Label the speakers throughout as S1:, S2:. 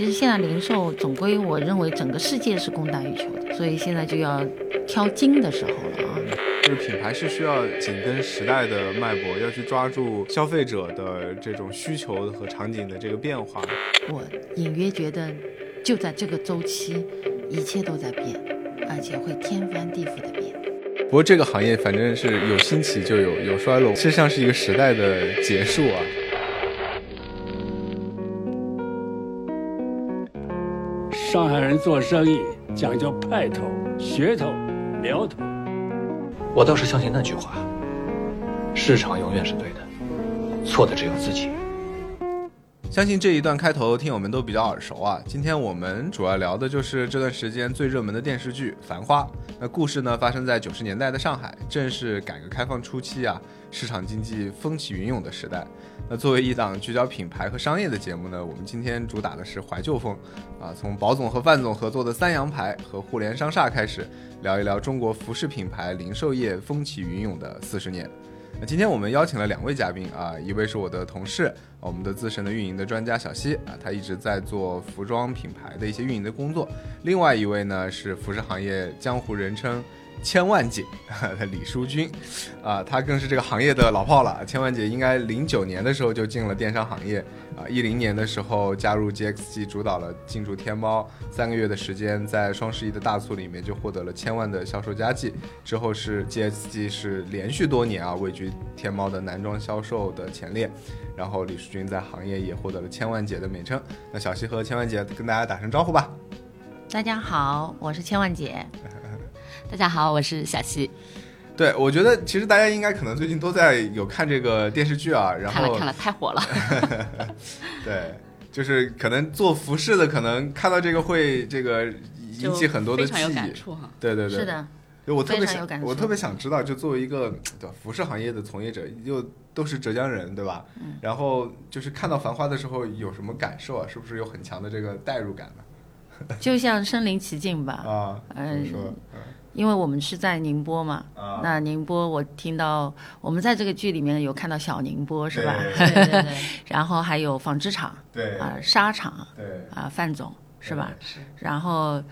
S1: 其实现在零售总归我认为整个世界是供大于求的，所以现在就要挑精的时候了啊。
S2: 就是品牌是需要紧跟时代的脉搏，要去抓住消费者的这种需求和场景的这个变化。
S1: 我隐约觉得，就在这个周期，一切都在变，而且会天翻地覆的变。
S2: 不过这个行业反正是有兴起就有有衰落，实像是一个时代的结束啊。
S3: 上海人做生意讲究派头、噱头、苗头。
S4: 我倒是相信那句话：市场永远是对的，错的只有自己。
S2: 相信这一段开头听友们都比较耳熟啊。今天我们主要聊的就是这段时间最热门的电视剧《繁花》。那故事呢，发生在九十年代的上海，正是改革开放初期啊，市场经济风起云涌的时代。那作为一档聚焦品牌和商业的节目呢，我们今天主打的是怀旧风，啊，从宝总和范总合作的三洋牌和互联商厦开始，聊一聊中国服饰品牌零售业风起云涌的四十年。那今天我们邀请了两位嘉宾啊，一位是我的同事，我们的资深的运营的专家小西啊，他一直在做服装品牌的一些运营的工作，另外一位呢是服饰行业江湖人称。千万姐，李淑君，啊，她更是这个行业的老炮了。千万姐应该零九年的时候就进了电商行业，啊，一零年的时候加入 GXG，主导了进驻天猫，三个月的时间，在双十一的大促里面就获得了千万的销售佳绩。之后是 GXG 是连续多年啊位居天猫的男装销售的前列，然后李淑君在行业也获得了千万姐的美称。那小西和千万姐跟大家打声招呼吧。
S1: 大家好，我是千万姐。
S5: 大家好，我是小溪。
S2: 对，我觉得其实大家应该可能最近都在有看这个电视剧啊，然后
S5: 看了看了，太火了。
S2: 对，就是可能做服饰的，可能看到这个会这个引起很多的记忆。对对对，
S1: 是的。
S2: 我特别想，我特别想知道，就作为一个对服饰行业的从业者，又都是浙江人，对吧？嗯。然后就是看到《繁花》的时候有什么感受啊？是不是有很强的这个代入感
S1: 呢？就像身临其境吧。
S2: 啊。嗯。
S1: 因为我们是在宁波嘛，那宁波我听到我们在这个剧里面有看到小宁波是吧？
S5: 对 对对。
S1: 然后还有纺织厂，
S2: 对
S1: 啊，纱厂，
S2: 对
S1: 啊，范总是吧？
S2: 是。
S1: 然后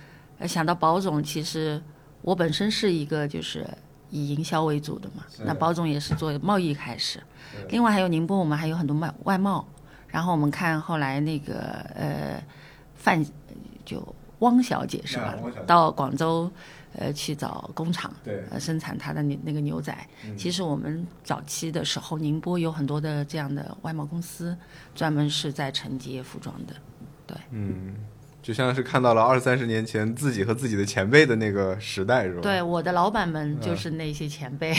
S1: 想到宝总，其实我本身是一个就是以营销为主的嘛，那宝总也是做贸易开始。另外还有宁波，我们还有很多外外贸。然后我们看后来那个呃范就汪小姐是吧？到广州。呃，去找工厂，
S2: 对，
S1: 呃，生产他的那那个牛仔。其实我们早期的时候，宁波有很多的这样的外贸公司，专门是在承接服装的，对。
S2: 嗯，就像是看到了二三十年前自己和自己的前辈的那个时代，是吧？
S1: 对，我的老板们就是那些前辈，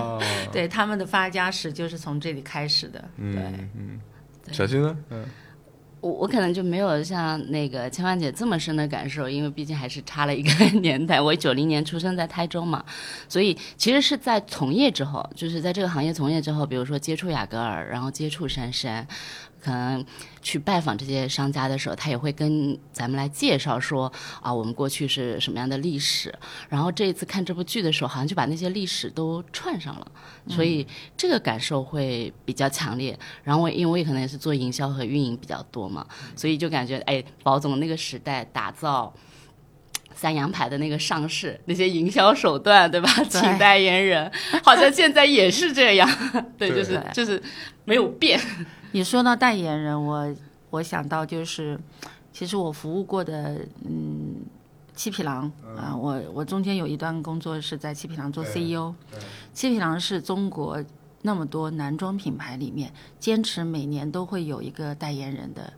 S1: 对他们的发家史就是从这里开始的。对，
S2: 嗯，小新呢？嗯。
S5: 我可能就没有像那个千万姐这么深的感受，因为毕竟还是差了一个 年代。我九零年出生在台州嘛，所以其实是在从业之后，就是在这个行业从业之后，比如说接触雅戈尔，然后接触杉杉。可能去拜访这些商家的时候，他也会跟咱们来介绍说啊，我们过去是什么样的历史。然后这一次看这部剧的时候，好像就把那些历史都串上了，所以这个感受会比较强烈。然后我因为我可能也是做营销和运营比较多嘛，所以就感觉哎，宝总那个时代打造三洋牌的那个上市，那些营销手段，对吧？请代言人，好像现在也是这样。对，就是就是没有变。
S1: 你说到代言人，我我想到就是，其实我服务过的，嗯，七匹狼啊，我我中间有一段工作是在七匹狼做 CEO，七匹狼是中国那么多男装品牌里面坚持每年都会有一个代言人的，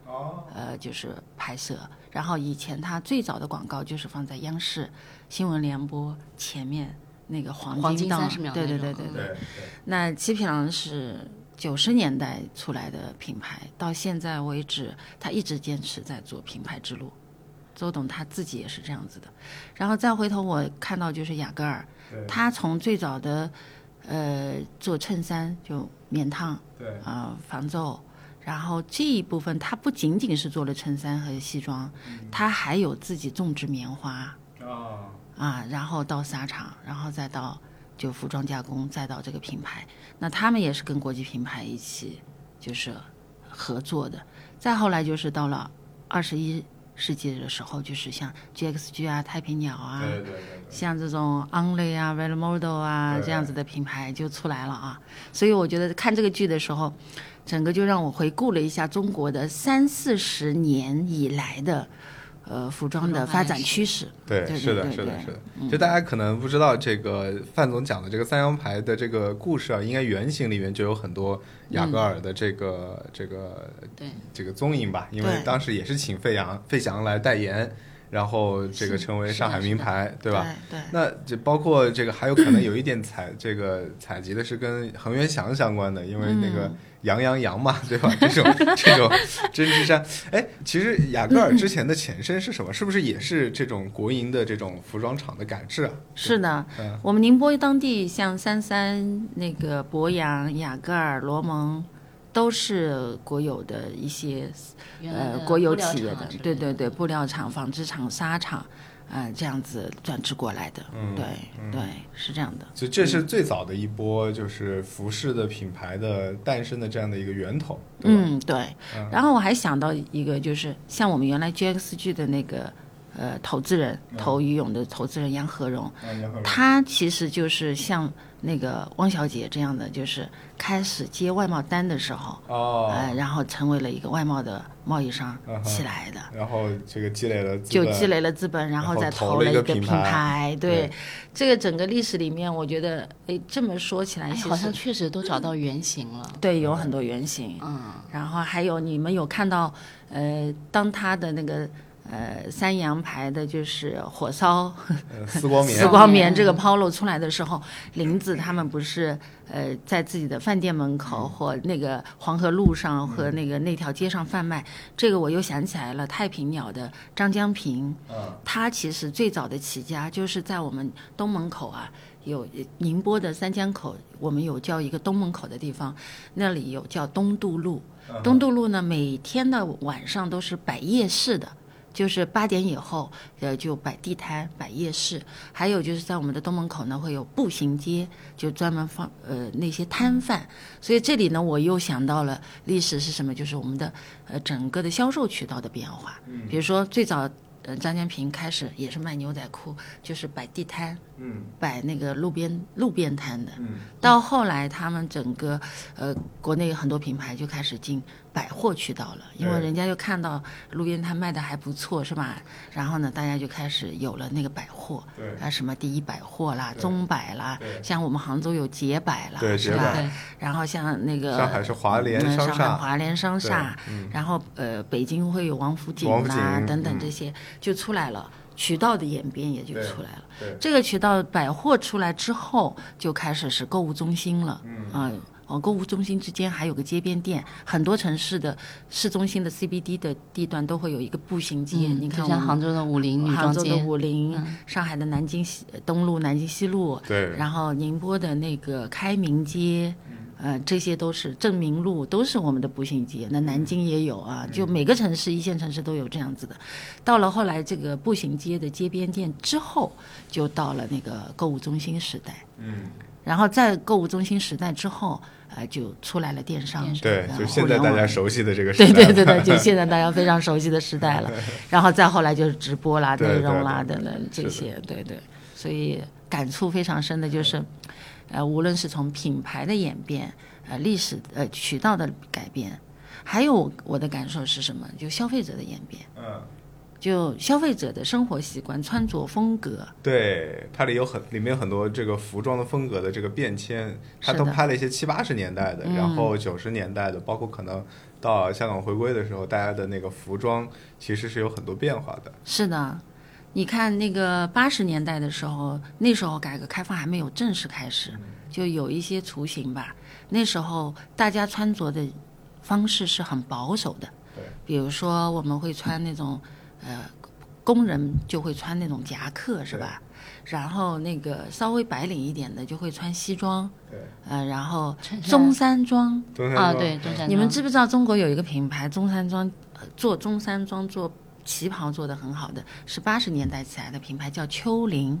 S1: 呃，就是拍摄，然后以前他最早的广告就是放在央视新闻联播前面那个黄
S5: 金
S1: 档，
S5: 对
S1: 对对对对，那七匹狼是。九十年代出来的品牌，到现在为止，他一直坚持在做品牌之路。周董他自己也是这样子的。然后再回头我看到就是雅戈尔，他从最早的呃做衬衫就棉烫，
S2: 对
S1: 啊防皱，然后这一部分他不仅仅是做了衬衫和西装，他还有自己种植棉花啊啊，然后到纱厂，然后再到。就服装加工，再到这个品牌，那他们也是跟国际品牌一起就是合作的。再后来就是到了二十一世纪的时候，就是像 GXG 啊、太平鸟啊，
S2: 对对对对，
S1: 像这种 Only 啊、Red Model 啊这样子的品牌就出来了啊。所以我觉得看这个剧的时候，整个就让我回顾了一下中国的三四十年以来的呃服装的发展趋势。
S2: 对，
S1: 对
S2: 是的，是的，是的。就大家可能不知道，这个范总讲的这个三羊牌的这个故事啊，应该原型里面就有很多雅戈尔的这个、这个
S5: 对。
S2: 这个踪影吧，因为当时也是请费翔费翔来代言，然后这个成为上海名牌，对吧？
S1: 对对。
S2: 那就包括这个还有可能有一点采这个采集的是跟恒源祥相关的，因为那个羊羊羊嘛，对吧？这种这种针织衫，哎，其实雅戈尔之前的前身是什么？是不是也是这种国营的这种服装厂的改制啊？
S1: 是的，
S2: 嗯
S1: 我们宁波当地像三三、那个博洋、雅戈尔、罗蒙，都是国有的一些呃国有企业的对对对，布料厂、纺织厂、纱厂，呃，这样子转制过来的，
S2: 嗯
S1: 对对，是这样的。
S2: 所以这是最早的一波，就是服饰的品牌的诞生的这样的一个源头，对？
S1: 嗯，对。然后我还想到一个，就是像我们原来 GXG 的那个呃投资人，投于勇的投资人杨和荣，他其实就是像那个汪小姐这样的，就是开始接外贸单的时候，
S2: 哦，
S1: 呃，然后成为了一个外贸的贸易商起来的。
S2: 然后这个积累了
S1: 就积累了资本，然
S2: 然后
S1: 后再
S2: 投了一个
S1: 品
S2: 品牌
S1: 牌。
S2: 对
S1: 对，这个整个历史里面，我觉得，哎，这么说起来，
S5: 哎，好像确实都找到原型了。
S1: 对有很多原型。
S5: 嗯，
S1: 然后还有你们有看到，呃，当他的那个呃三洋牌的，就是火烧
S2: 呃丝光棉
S1: 丝光
S5: 棉
S1: 棉这个 polo 出来的时候，林子他们不是呃在自己的饭店门口或那个黄河路上和那个那条街上贩卖，这个我又想起来了，太平鸟的张江平，他其实最早的起家就是在我们东门口啊。有宁波的三江口，我们有叫一个东门口的地方，那里有叫东渡路。东渡路呢，每天的晚上都是摆夜市的，就是八点以后，呃，就摆地摊、摆夜市。还有就是在我们的东门口呢，会有步行街，就专门放呃那些摊贩。所以这里呢，我又想到了历史是什么，就是我们的呃整个的销售渠道的变化。比如说最早。呃，张建平开始也是卖牛仔裤，就是摆地摊，
S2: 嗯
S1: 摆那个路边路边摊的。
S2: 嗯
S1: 到后来，他们整个呃国内很多品牌就开始进百货渠道了，因为人家就看到路边摊卖的还不错，是吧？然后呢，大家就开始有了那个百货，
S2: 对
S1: 啊，什么第一百货啦、中百啦，像我们杭州有捷百啦，是吧然后像那个
S2: 上海是华联商厦
S1: 海华联商厦然后呃北京会有王府井啦等等
S2: 嗯
S1: 这些就出来了。渠道的演变也就出来了。这个渠道百货出来之后，就开始是购物中心了。
S2: 嗯
S1: 啊、哦，购物中心之间还有个街边店，很多城市的市中心的 CBD 的地段都会有一个步行街。
S5: 嗯
S1: 你看
S5: 像杭州的武林女装
S1: 杭州的，武林，上海的南京西东路、南京西路，
S2: 对
S1: 然后宁波的那个开明街。呃，这些都是正明路，都是我们的步行街。那南京也有啊，就每个城市一线城市都有这样子的。到了后来，这个步行街的街边店之后，就到了那个购物中心时代。
S2: 嗯，
S1: 然后在购物中心时代之后，呃，就出来了电商。
S2: 对，就现在大家熟悉的这个时代，
S1: 对对对对，就现在大家非常熟悉的时代了。然后再后来就是直播啦、内容啦等等这些，对对。所以感触非常深的就是，呃，无论是从品牌的演变，呃，历史呃渠道的改变，还有我的感受是什么？就消费者的演变，
S2: 嗯，
S1: 就消费者的生活习惯、穿着风格，
S2: 对，它里有很里面有很多这个服装的风格的这个变迁，它都拍了一些七八十年代的，然后九十年代的，包括可能到香港回归的时候，大家的那个服装其实是有很多变化的。
S1: 是的，你看那个八十年代的时候，那时候改革开放还没有正式开始，就有一些雏形吧。那时候大家穿着的方式是很保守的，
S2: 对，
S1: 比如说我们会穿那种呃，工人就会穿那种夹克，是吧？然后那个稍微白领一点的就会穿西装，
S2: 对，
S1: 呃，然后中山装，
S5: 啊，
S2: 中山装。
S5: 对，中山
S1: 你们知不知道中国有一个品牌中山装，呃做中山装做旗袍做的很好的，是八十年代起来的品牌，叫秋林。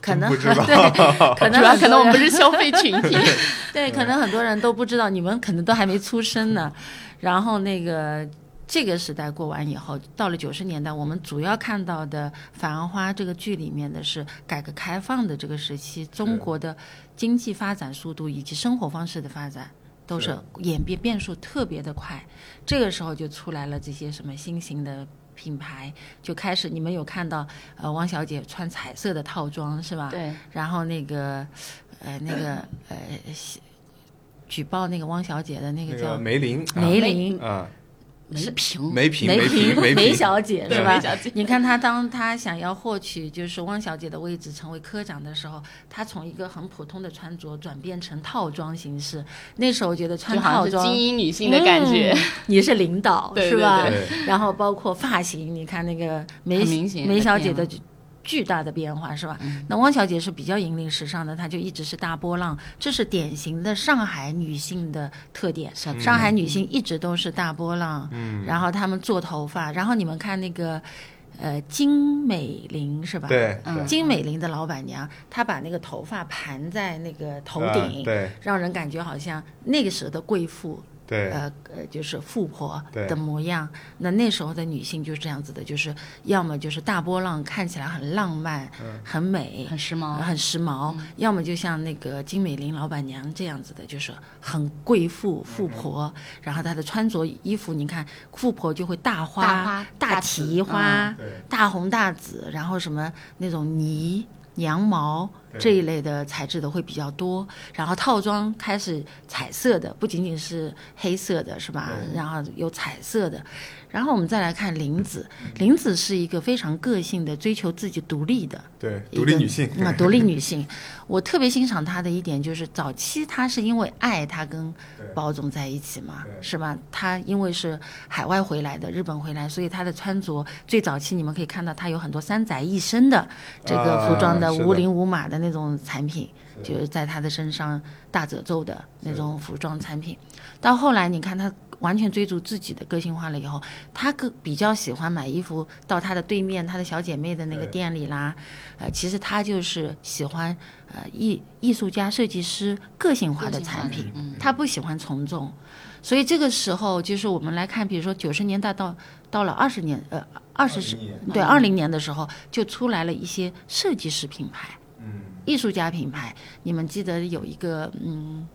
S1: 可能
S2: 不知道。
S1: 对，可能
S5: 主要
S1: 很多人
S5: 可能我们不是消费群体，
S1: 对，可能很多人都不知道，你们可能都还没出生呢。然后那个这个时代过完以后，到了九十年代，我们主要看到的《繁花》这个剧里面的是改革开放的这个时期，中国的经济发展速度以及生活方式的发展都是
S2: 是
S1: 演变变数特别的快。这个时候就出来了这些什么新型的品牌，就开始你们有看到呃汪小姐穿彩色的套装是吧？
S5: 对，
S1: 然后那个呃那个呃举报那个汪小姐的那
S2: 那个
S1: 个叫
S2: 梅林，啊
S1: 梅林。
S2: 啊，
S5: 梅萍，
S2: 梅萍，
S1: 梅小姐是吧？你看她当她想要获取就是汪小姐的位置，成为科长的时候，她从一个很普通的穿着转变成套装形式。那时候我觉得穿套装
S5: 精英女性的感觉。
S1: 嗯 你是领导是吧？
S2: 对
S1: 然后包括发型，你看那个梅
S5: 很明显
S1: 梅小姐的巨大的变化是吧？
S5: 嗯
S1: 那汪小姐是比较引领时尚的，她就一直是大波浪，这是典型的上海女性的特点。上海女性一直都是大波浪，嗯，然后她们做头发，然后你们看那个。呃，金美玲是吧？
S2: 对，
S5: 嗯
S1: 金美玲的老板娘，她把那个头发盘在那个头
S2: 啊
S1: 顶，
S2: 对
S1: 让人感觉好像那个时候的贵妇，
S2: 对，
S1: 呃呃，就是富婆的模样。那那时候的女性就是这样子的，就是要么就是大波浪，看起来很浪漫、
S2: 嗯
S1: 很美、
S5: 很时髦，
S1: 很时髦；要么就像那个金美玲老板娘这样子的，就是很贵妇、富婆。然后她的穿着衣服，你看富婆就会大花、
S5: 大花大
S1: 提花、
S2: 对
S1: 大红大紫，然后什么那种呢、羊毛
S2: 对
S1: 这一类的材质的会比较多。然后套装开始彩色的，不仅仅是黑色的，是吧？然后有彩色的。然后我们再来看林子，林子是一个非常个性的，追求自己独立的。
S2: 对，独立女性，
S1: 啊，独立女性，我特别欣赏她的一点就是，早期她是因为爱，她跟包总在一起嘛，是吧？她因为是海外回来的，日本回来，所以她的穿着最早期你们可以看到，她有很多三宅一生的这个服装的
S2: 啊
S1: 无领无码的那种产品，就是在他的身上大褶皱的那种服装产品。到后来，你看他完全追逐自己的个性化了以后，他个比较喜欢买衣服到他的对面他的小姐妹的那个店里啦，呃，其实他就是喜欢呃艺艺术家、设计师个性化的产品，
S5: 嗯。
S1: 她不喜欢从众。所以这个时候，就是我们来看，比如说九十年代到到了二十年，呃，二十十对二零年的时候，就出来了一些设计师品牌、
S2: 嗯，
S1: 艺术家品牌。你们记得有一个嗯，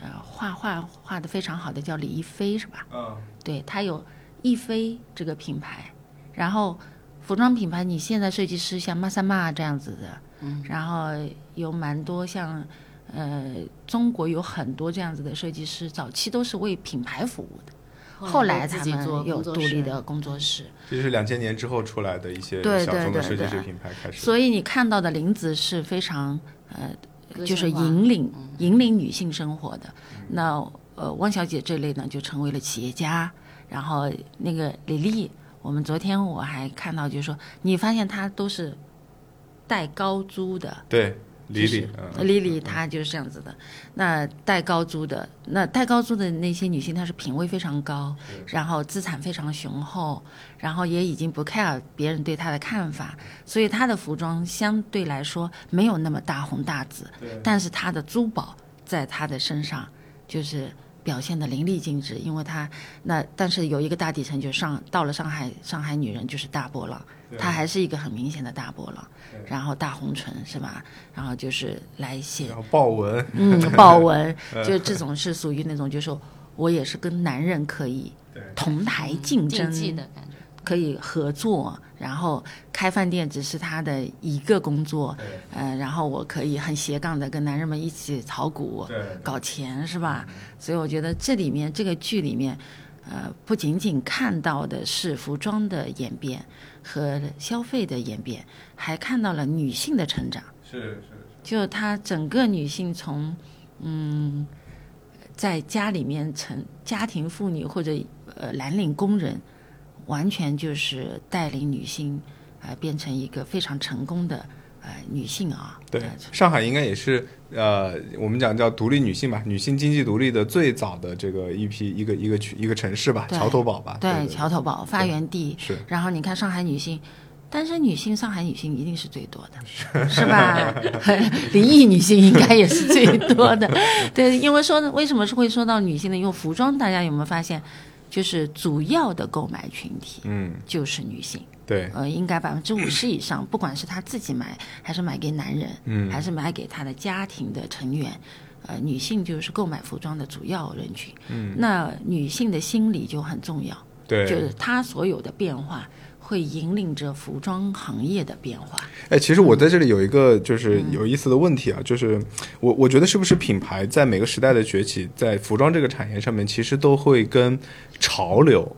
S1: 呃，画画画的非常好的叫李一飞是吧？
S2: 嗯，
S1: 对，他有一飞这个品牌，然后服装品牌，你现在设计师像玛莎玛这样子的，嗯，然后有蛮多像，呃，中国有很多这样子的设计师，早期都是为品牌服务的，后来他
S5: 自己做
S1: 们有独立的工作室，
S2: 这是两千年之后出来的一些小
S1: 对对对
S2: 众的设计师品牌开始，
S1: 所以你看到的林子是非常呃就是引领引领女性生活的。那呃，汪小姐这类呢，就成为了企业家。然后那个李丽，我们昨天我还看到，就是说，你发现她都是带高租的，
S2: 对，李李，
S1: 李李，她就是这样子的。那戴高珠的，那戴高珠的那些女性，她是品味非常高，然后资产非常雄厚，然后也已经不 care 别人对她的看法，所以她的服装相对来说没有那么大红大紫，但是她的珠宝在她的身上就是。表现的淋漓尽致，因为她那但是有一个大底层，就上到了上海，上海女人就是大波浪，她还是一个很明显的大波浪，然后大红唇是吧？然后就是来写
S2: 然后豹纹，
S1: 嗯，豹纹，就这种是属于那种，就是我也是跟男人可以同台竞争，
S5: 竞技的感觉。
S1: 可以合作，然后开饭店只是他的一个工作，呃，然后我可以很斜杠的跟男人们一起炒股、搞钱，是吧？所以我觉得这里面这个剧里面，呃，不仅仅看到的是服装的演变和消费的演变，还看到了女性的成长。
S2: 是是
S1: 就她整个女性从嗯，在家里面成家庭妇女或者呃蓝领工人，完全就是带领女性呃变成一个非常成功的呃女性啊。
S2: 对
S1: 呃，
S2: 上海应该也是呃，我们讲叫独立女性吧，女性经济独立的最早的这个一批一个一个区一个城市吧，桥头堡吧，对
S1: 桥头堡发源地。
S2: 是
S1: 然后你看上海女性，单身女性，上海女性一定是最多的，是吧？离异女性应该也是最多的。对，因为说呢，为什么是会说到女性呢？因为服装，大家有没有发现？就是主要的购买群体
S2: 嗯，
S1: 就是女性，
S2: 对，
S1: 呃，应该百分之五十以上，不管是他自己买，还是买给男人，
S2: 嗯
S1: 还是买给他的家庭的成员，呃，女性就是购买服装的主要人群。嗯，那女性的心理就很重要，
S2: 对，
S1: 就是她所有的变化会引领着服装行业的变化。
S2: 哎，其实我在这里有一个就是有意思的问题啊，就是我我觉得是不是品牌在每个时代的崛起，在服装这个产业上面，其实都会跟潮流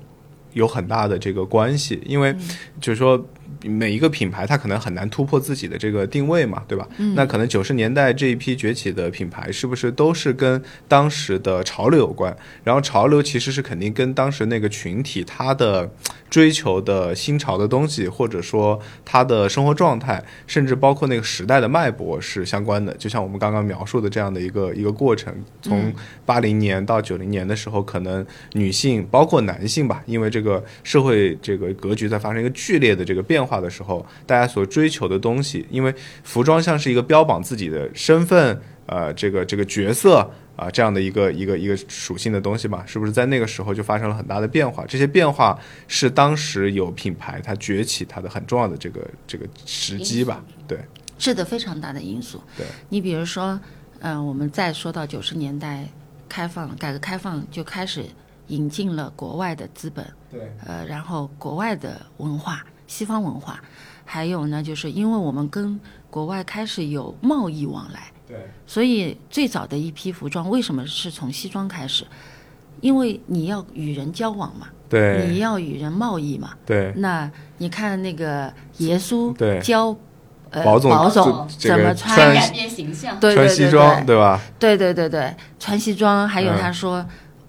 S2: 有很大的这个关系，因为就是说。每一个品牌，它可能很难突破自己的这个定位嘛，对吧？那可能九十年代这一批崛起的品牌，是不是都是跟当时的潮流有关？然后潮流其实是肯定跟当时那个群体他的追求的新潮的东西，或者说他的生活状态，甚至包括那个时代的脉搏是相关的。就像我们刚刚描述的这样的一个一个过程，从八零年到九零年的时候，可能女性包括男性吧，因为这个社会这个格局在发生一个剧烈的这个变化的时候，大家所追求的东西，因为服装像是一个标榜自己的身份，呃，这个这个角色。啊，这样的一个一个一个属性的东西嘛，是不是在那个时候就发生了很大的变化？这些变化是当时有品牌它崛起它的很重要的这个这个时机吧？对，
S1: 是的，非常大的因素。
S2: 对，
S1: 你比如说，嗯、我们再说到九十年代开放，改革开放就开始引进了国外的资本，
S2: 对，
S1: 呃，然后国外的文化，西方文化，还有呢，就是因为我们跟国外开始有贸易往来，
S2: 对，
S1: 所以最早的一批服装为什么是从西装开始？因为你要与人交往嘛，
S2: 对你，
S1: 要与人贸易嘛。
S2: 对，
S1: 那你看那个耶稣
S2: 对
S1: 教呃
S2: 保总
S1: 怎么
S2: 穿
S5: 改变形象。
S1: 对对对
S2: 穿西装
S1: 对
S2: 对吧？
S1: 对对对对，穿西装，还有
S2: 嗯
S1: 他说，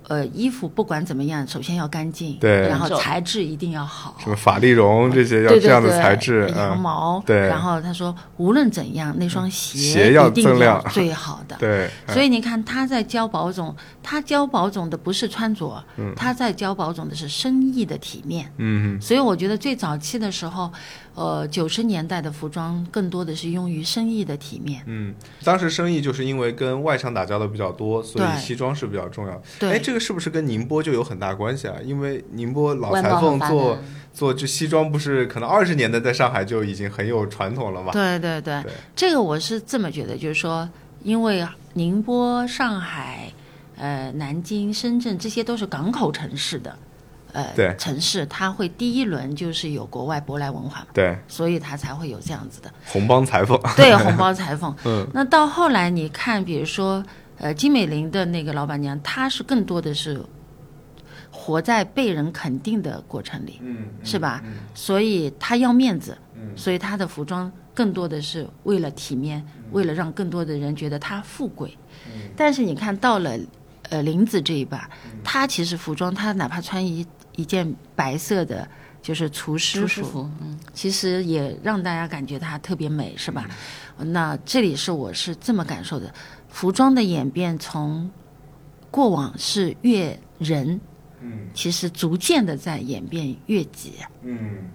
S1: 呃，衣服不管怎么样，首先要干净，
S2: 对。
S1: 然后材质一定要好，
S2: 什么法丽绒这些要这样的
S1: 对
S2: 材质，
S1: 羊
S2: 嗯，
S1: 毛，
S2: 对。
S1: 然后他说，无论怎样，那双
S2: 鞋要
S1: 一定
S2: 锃亮。
S1: 最好的。
S2: 对，
S1: 所以你看，他在教保总，他教保总的不是穿着，他在教保总的是生意的体面。
S2: 嗯
S1: 所以我觉得最早期的时候，呃，九十年代的服装更多的是用于生意的体面。
S2: 嗯，当时生意就是因为跟外商打交道比较多，所以西装是比较重要。
S1: 对
S2: 哎，这个是不是跟宁波就有很大关系啊？因为宁波老裁缝做做这西装，不是可能二十年代在上海就已经很有传统了嘛？
S1: 对对对，
S2: 对
S1: 这个我是这么觉得，就是说，因为宁波、上海、呃南京、深圳这些都是港口城市的，呃
S2: 对
S1: 城市，它会第一轮就是有国外舶来文化，
S2: 对，
S1: 所以它才会有这样子的。
S2: 红帮裁缝，
S1: 对，红帮裁缝。
S2: 嗯，
S1: 那到后来你看，比如说，呃，金美玲的那个老板娘，她是更多的是活在被人肯定的过程里，
S2: 嗯，
S1: 是吧？所以她要面子，
S2: 嗯
S1: 所以她的服装更多的是为了体面，为了让更多的人觉得她富贵。
S2: 嗯
S1: 但是你看到了，呃，林子这一把，她其实服装，她哪怕穿一一件白色的。就是厨师服，
S5: 嗯，
S1: 其实也让大家感觉它特别美，是吧？那这里是我是这么感受的，服装的演变从过往是越人，
S2: 嗯。
S1: 其实逐渐的在演变越己，
S2: 嗯。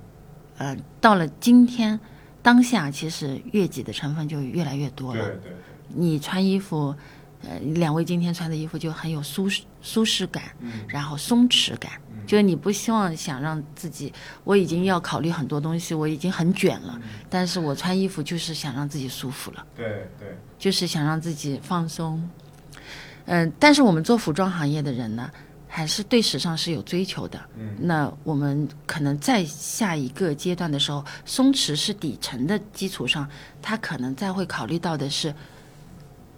S1: 呃，到了今天当下，其实越己的成分就越来越多了。
S2: 对，
S1: 你穿衣服，呃，两位今天穿的衣服就很有舒适舒适感，然后松弛感，就是你不希望想让自己，我已经要考虑很多东西，我已经很卷了，但是我穿衣服就是想让自己舒服了，
S2: 对对，
S1: 就是想让自己放松。嗯、但是我们做服装行业的人呢，还是对时尚是有追求的。嗯，那我们可能在下一个阶段的时候，松弛是底层的基础上，他可能再会考虑到的是，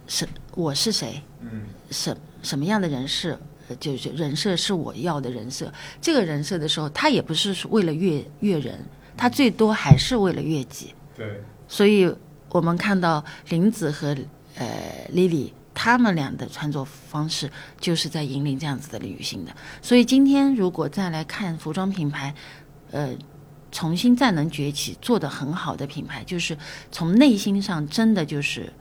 S1: 是我是谁，
S2: 嗯
S1: 什什么样的人设，呃就是人设是我要的人设。这个人设的时候，他也不是为了悦悦人，他最多还是为了悦己。
S2: 对，
S1: 所以我们看到林子和呃 Lily 他们俩的穿着方式，就是在引领这样子的女性的。所以今天如果再来看服装品牌，呃，重新再能崛起，做得很好的品牌，就是从内心上真的就是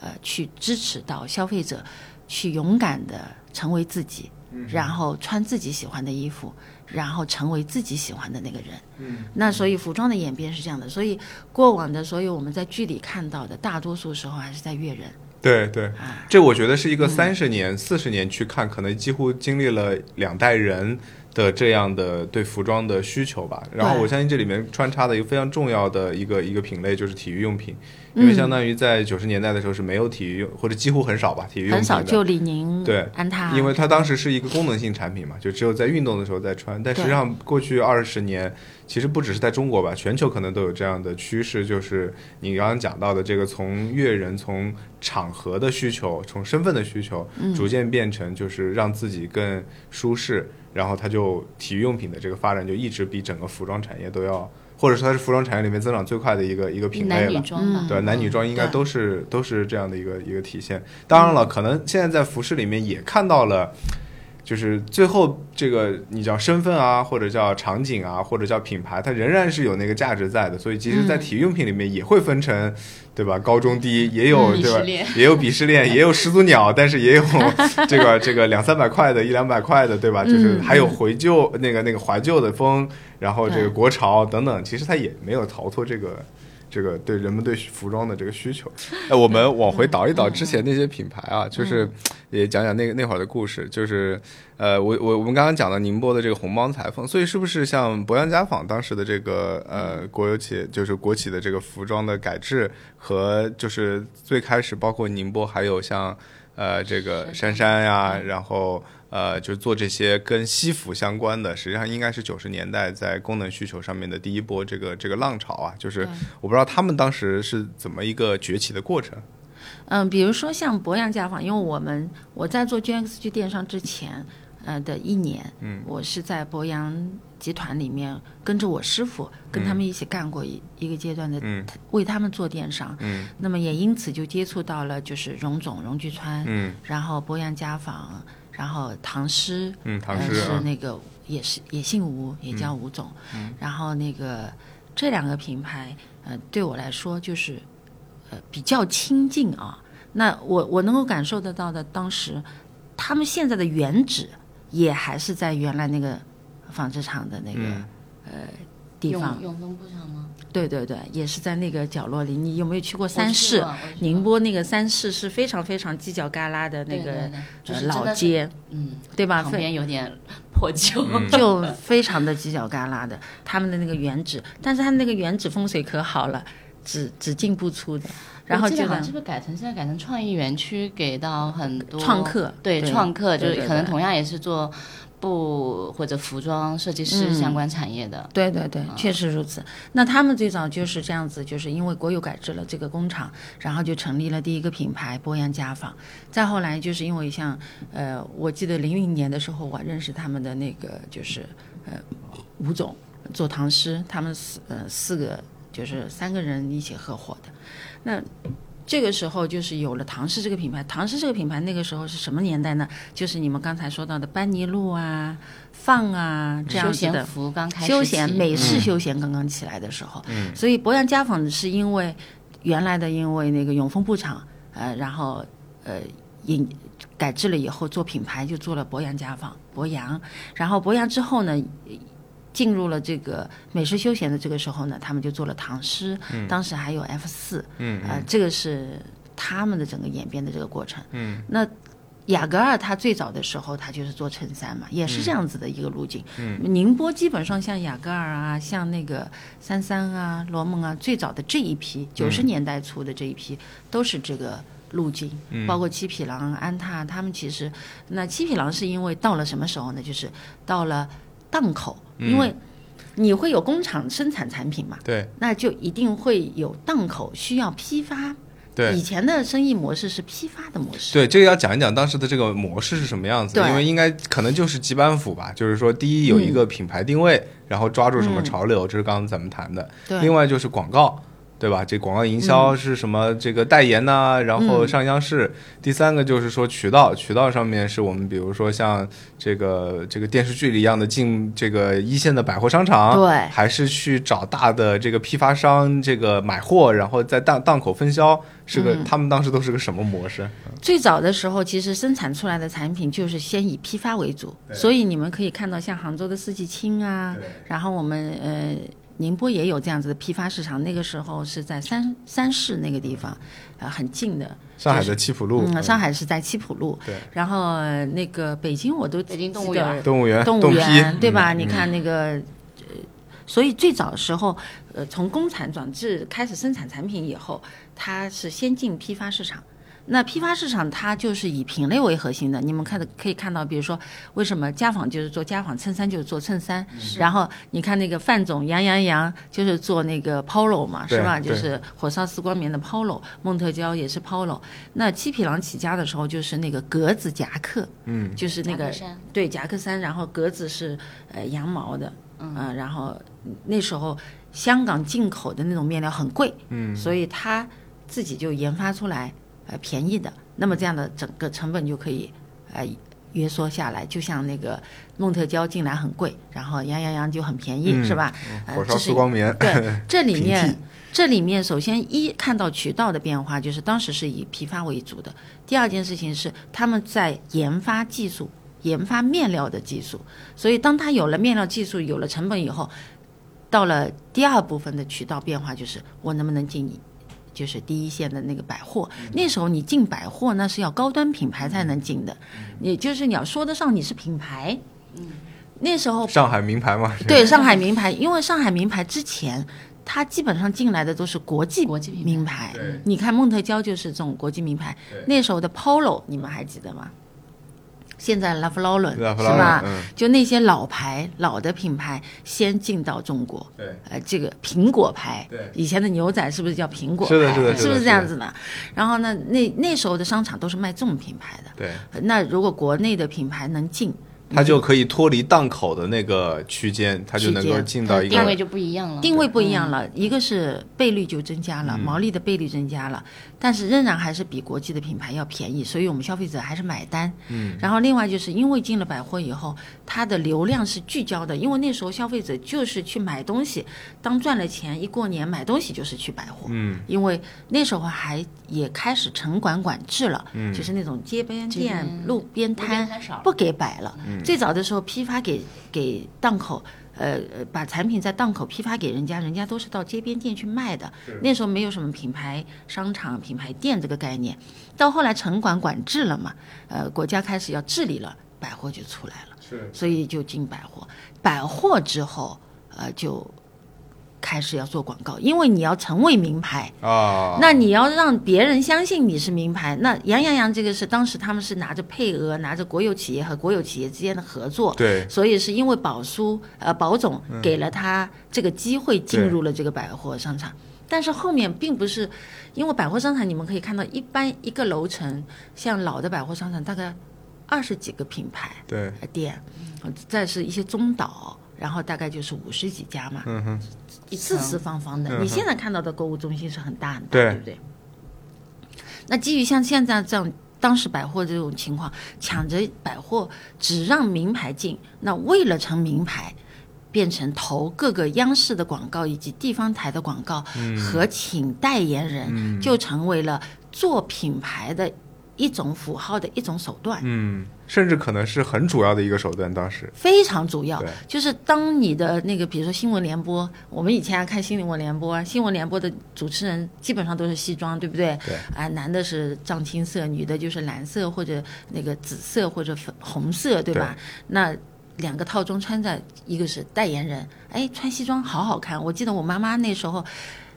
S1: 呃去支持到消费者，去勇敢的成为自己，然后穿自己喜欢的衣服，然后成为自己喜欢的那个人。
S2: 嗯
S1: 那所以服装的演变是这样的，所以过往的所有我们在剧里看到的，大多数时候还是在阅人。
S2: 对对，这我觉得是一个三十年、四十年去看，可能几乎经历了两代人的这样的对服装的需求吧。然后我相信这里面穿插的一个非常重要的一个一个品类就是体育用品，因为相当于在九十年代的时候是没有体育用或者几乎很少吧体育用品的。
S1: 很少就李宁、
S2: 对
S1: 安踏，
S2: 因为它当时是一个功能性产品嘛，就只有在运动的时候在穿。但实际上，过去二十年，其实不只是在中国吧，全球可能都有这样的趋势，就是你刚刚讲到的这个从阅人、从场合的需求、从身份的需求，逐渐变成就是让自己更舒适，然后它就体育用品的这个发展就一直比整个服装产业都要，或者说它是服装产业里面增长最快的一个一个品类
S5: 男女
S2: 了。
S5: 装吧，
S2: 对，男女装应该都是都是这样的一个一个体现。当然了，可能现在在服饰里面也看到了，就是最后这个你叫身份啊，或者叫场景啊，或者叫品牌，它仍然是有那个价值在的。所以，其实，在体育用品里面也会分成，对吧？高中低也有
S5: 嗯
S2: 对吧？也有鄙视链，也有始祖鸟，但是也有这个这个两三百块的，一两百块的，对吧？就是还有怀旧那个那个怀旧的风，然后这个国潮等等，其实它也没有逃脱这个。这个对人们对服装的这个需求，哎，我们往回倒一倒之前那些品牌啊，就是也讲讲那个那会儿的故事，就是呃，我我我们刚刚讲到宁波的这个红帮裁缝，所以是不是像博洋家纺当时的这个呃国有企业，就是国企的这个服装的改制和就是最开始包括宁波还有像呃这个杉杉呀，然后。呃，就是做这些跟西服相关的，实际上应该是九十年代在功能需求上面的第一波这个这个浪潮啊。就是我不知道他们当时是怎么一个崛起的过程。
S1: 嗯，比如说像博洋家纺，因为我们我在做 GXG 电商之前，呃的一年，嗯，我是在博洋集团里面跟着我师傅，跟他们一起干过一、一个阶段的，
S2: 嗯。
S1: 为他们做电商，
S2: 嗯。
S1: 那么也因此就接触到了就是荣总、荣聚川，
S2: 嗯。
S1: 然后博洋家纺，然后唐诗，
S2: 嗯，唐
S1: 呃
S2: 诗啊，
S1: 是那个也是也姓吴，也叫吴总。然后那个这两个品牌，呃，对我来说就是呃比较亲近啊。那我我能够感受得到的，当时他们现在的原址也还是在原来那个纺织厂的那个、
S2: 嗯
S1: 呃地方
S5: 永。永丰布厂吗？
S1: 对对对，也是在那个角落里。你有没有去过三市宁波那个三市是非常非常犄角旮旯的那个老街，
S5: 嗯，
S1: 对吧？
S5: 旁边有点破旧，
S1: 就非常的犄角旮旯的，他们的那个原址，但是他那个原址风水可好了，只只进不出的，然后就
S5: 是不是改成现在改成创意园区，给到很多
S1: 创客
S5: 对
S1: 对
S5: 创客，就是可能同样也是做布或者服装设计师
S1: 嗯
S5: 相关产业的。
S1: 对对对，确实如此。那他们最早就是这样子，就是因为国有改制了这个工厂，然后就成立了第一个品牌博洋家纺。再后来就是因为像呃，我记得零零年的时候，我认识他们的那个就是呃吴总做唐诗，他们四呃四个就是三个人一起合伙的。那这个时候就是有了唐诗这个品牌。唐诗这个品牌那个时候是什么年代呢？就是你们刚才说到的班尼路啊、放啊这样
S5: 休
S1: 子的
S5: 闲服刚开始
S1: 休闲美式休闲刚刚起来的时候，
S2: 嗯
S1: 所以博洋家纺是因为原来的因为那个永丰布厂，呃，然后呃引改制了以后做品牌就做了博洋家纺，博洋，然后博洋之后呢。进入了这个美食休闲的这个时候呢，他们就做了唐诗，当时还有 F 四，
S2: 嗯
S1: 呃，这个是他们的整个演变的这个过程。
S2: 嗯，
S1: 那雅戈尔他最早的时候，他就是做衬衫嘛，也是这样子的一个路径。嗯，宁波基本上像雅戈尔啊，像那个三三啊、罗蒙啊，最早的这一批九十年代初的这一批，都是这个。路径，包括七匹狼、安踏，他们其实，那七匹狼是因为到了什么时候呢？就是到了档口，因为你会有工厂生产产品嘛，
S2: 对
S1: 那就一定会有档口需要批发。
S2: 对
S1: 以前的生意模式是批发的模式。
S2: 对，这个要讲一讲当时的这个模式是什么样子因为应该可能就是几板斧吧，就是说第一有一个品牌定位，然后抓住什么潮流，这是刚刚咱们谈的。
S1: 对
S2: 另外就是广告。对吧？这广告营销是什么？这个代言呐、然后上央视。第三个就是说渠道，渠道上面是我们比如说像这个这个电视剧里一样的进这个一线的百货商场，
S1: 对
S2: 还是去找大的这个批发商这个买货，然后在档档口分销，是个、他们当时都是个什么模式？
S1: 最早的时候，其实生产出来的产品就是先以批发为主，所以你们可以看到像杭州的四季青啊，然后我们呃宁波也有这样子的批发市场，那个时候是在三三市那个地方，呃，很近的。
S2: 上海的七浦路，
S1: 嗯，上海是在七浦路。
S2: 对。
S1: 然后呃那个北京我都
S5: 北京动物园
S2: 动物园，
S1: 动物园对吧？
S2: 嗯
S1: 你看那个，呃，所以最早的时候，呃，从工厂转制开始生产产品以后，它是先进批发市场。那批发市场它就是以品类为核心的，你们看的可以看到，比如说为什么家纺就是做家纺，衬衫就是做衬衫，然后你看那个范总杨洋洋就是做那个 polo 嘛，是吧？
S2: 对
S1: 就是火烧丝光棉的 polo，梦特娇也是 polo。那七匹狼起家的时候就是那个格子夹克，
S2: 嗯，
S1: 就是那个
S5: 夹
S1: 对夹克衫，然后格子是呃羊毛的，嗯、然后那时候香港进口的那种面料很贵，
S2: 嗯，
S1: 所以他自己就研发出来呃便宜的，那么这样的整个成本就可以呃约缩下来，就像那个梦特娇进来很贵，然后杨洋洋就很便宜，
S2: 嗯
S1: 是吧？呃
S2: 火烧
S1: 这是
S2: 丝光棉，
S1: 对，这里面这里面首先一看到渠道的变化，就是当时是以批发为主的。第二件事情是他们在研发技术，研发面料的技术。所以当他有了面料技术，有了成本以后，到了第二部分的渠道变化，就是我能不能进就是第一线的那个百货。那时候你进百货那是要高端品牌才能进的，也就是你要说得上你是品牌。那时候
S2: 上海名牌嘛，
S1: 对上海名牌，因为上海名牌之前，它基本上进来的都是国际
S5: 国际
S1: 名牌
S2: 对。
S1: 你看梦特娇就是这种国际名牌。那时候的 Polo 你们还记得吗？现在 Ralph Lauren 是吧？
S2: 嗯
S1: 就那些老牌、老的品牌先进到中国。
S2: 对
S1: 呃，这个苹果牌，
S2: 对
S1: 以前的牛仔是不是叫苹果牌？
S2: 是的是的是
S1: 不是这样子的？然后呢，那那时候的商场都是卖这种品牌的。
S2: 对，
S1: 那如果国内的品牌能进，
S2: 它就可以脱离档口的那个区间，它就能够进到一个
S5: 定位就不一样了。
S1: 定位不一样了，一个是倍率就增加了，毛利的倍率增加了，但是仍然还是比国际的品牌要便宜，所以我们消费者还是买单。嗯，然后另外就是因为进了百货以后，它的流量是聚焦的，因为那时候消费者就是去买东西，当赚了钱一过年买东西就是去百货。
S2: 嗯，
S1: 因为那时候还也开始城管管制了，嗯，就是那种街边店、路边
S5: 路边
S1: 摊不给摆了。最早的时候批发给给档口，呃，呃把产品在档口批发给人家，人家都是到街边店去卖的。那时候没有什么品牌商场、品牌店这个概念。到后来城管管制了嘛，呃，国家开始要治理了，百货就出来了，
S2: 是
S1: 所以就进百货。百货之后，呃，就开始要做广告，因为你要成为名牌。
S2: 啊，
S1: 那你要让别人相信你是名牌，那杨洋洋这个是当时他们是拿着配额，拿着国有企业和国有企业之间的合作，
S2: 对
S1: 所以是因为宝叔呃宝总给了他这个机会进入了这个百货商场。但是后面并不是，因为百货商场你们可以看到，一般一个楼层，像老的百货商场大概二十几个品牌店，呃再是一些中岛，然后大概就是五十几家嘛，
S2: 嗯哼，
S5: 一
S1: 四
S5: 层
S1: 四方方的。
S2: 嗯
S1: 你现在看到的购物中心是很大很大，
S2: 对
S1: 对不对？那基于像现在这样。当时百货这种情况，抢着百货只让名牌进，那为了成名牌，变成投各个央视的广告以及地方台的广告、和请代言人，就成为了做品牌的一种符号的一种手段。
S2: 嗯，甚至可能是很主要的一个手段，当时，
S1: 非常主要，就是当你的那个，比如说新闻联播，我们以前啊看新闻联播啊，新闻联播的主持人基本上都是西装，对不对？
S2: 对。
S1: 啊，男的是藏青色，女的就是蓝色或者那个紫色或者粉红色，对吧？那两个套装穿在，一个是代言人，哎，穿西装好好看。我记得我妈妈那时候。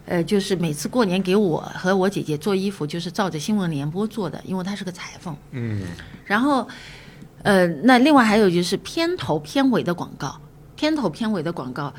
S1: 呃，就是每次过年给我和我姐姐做衣服，就是照着新闻联播做的，因为她是个裁缝。
S2: 嗯，
S1: 然后，呃，那另外还有就是片头片尾的广告，片头片尾的广告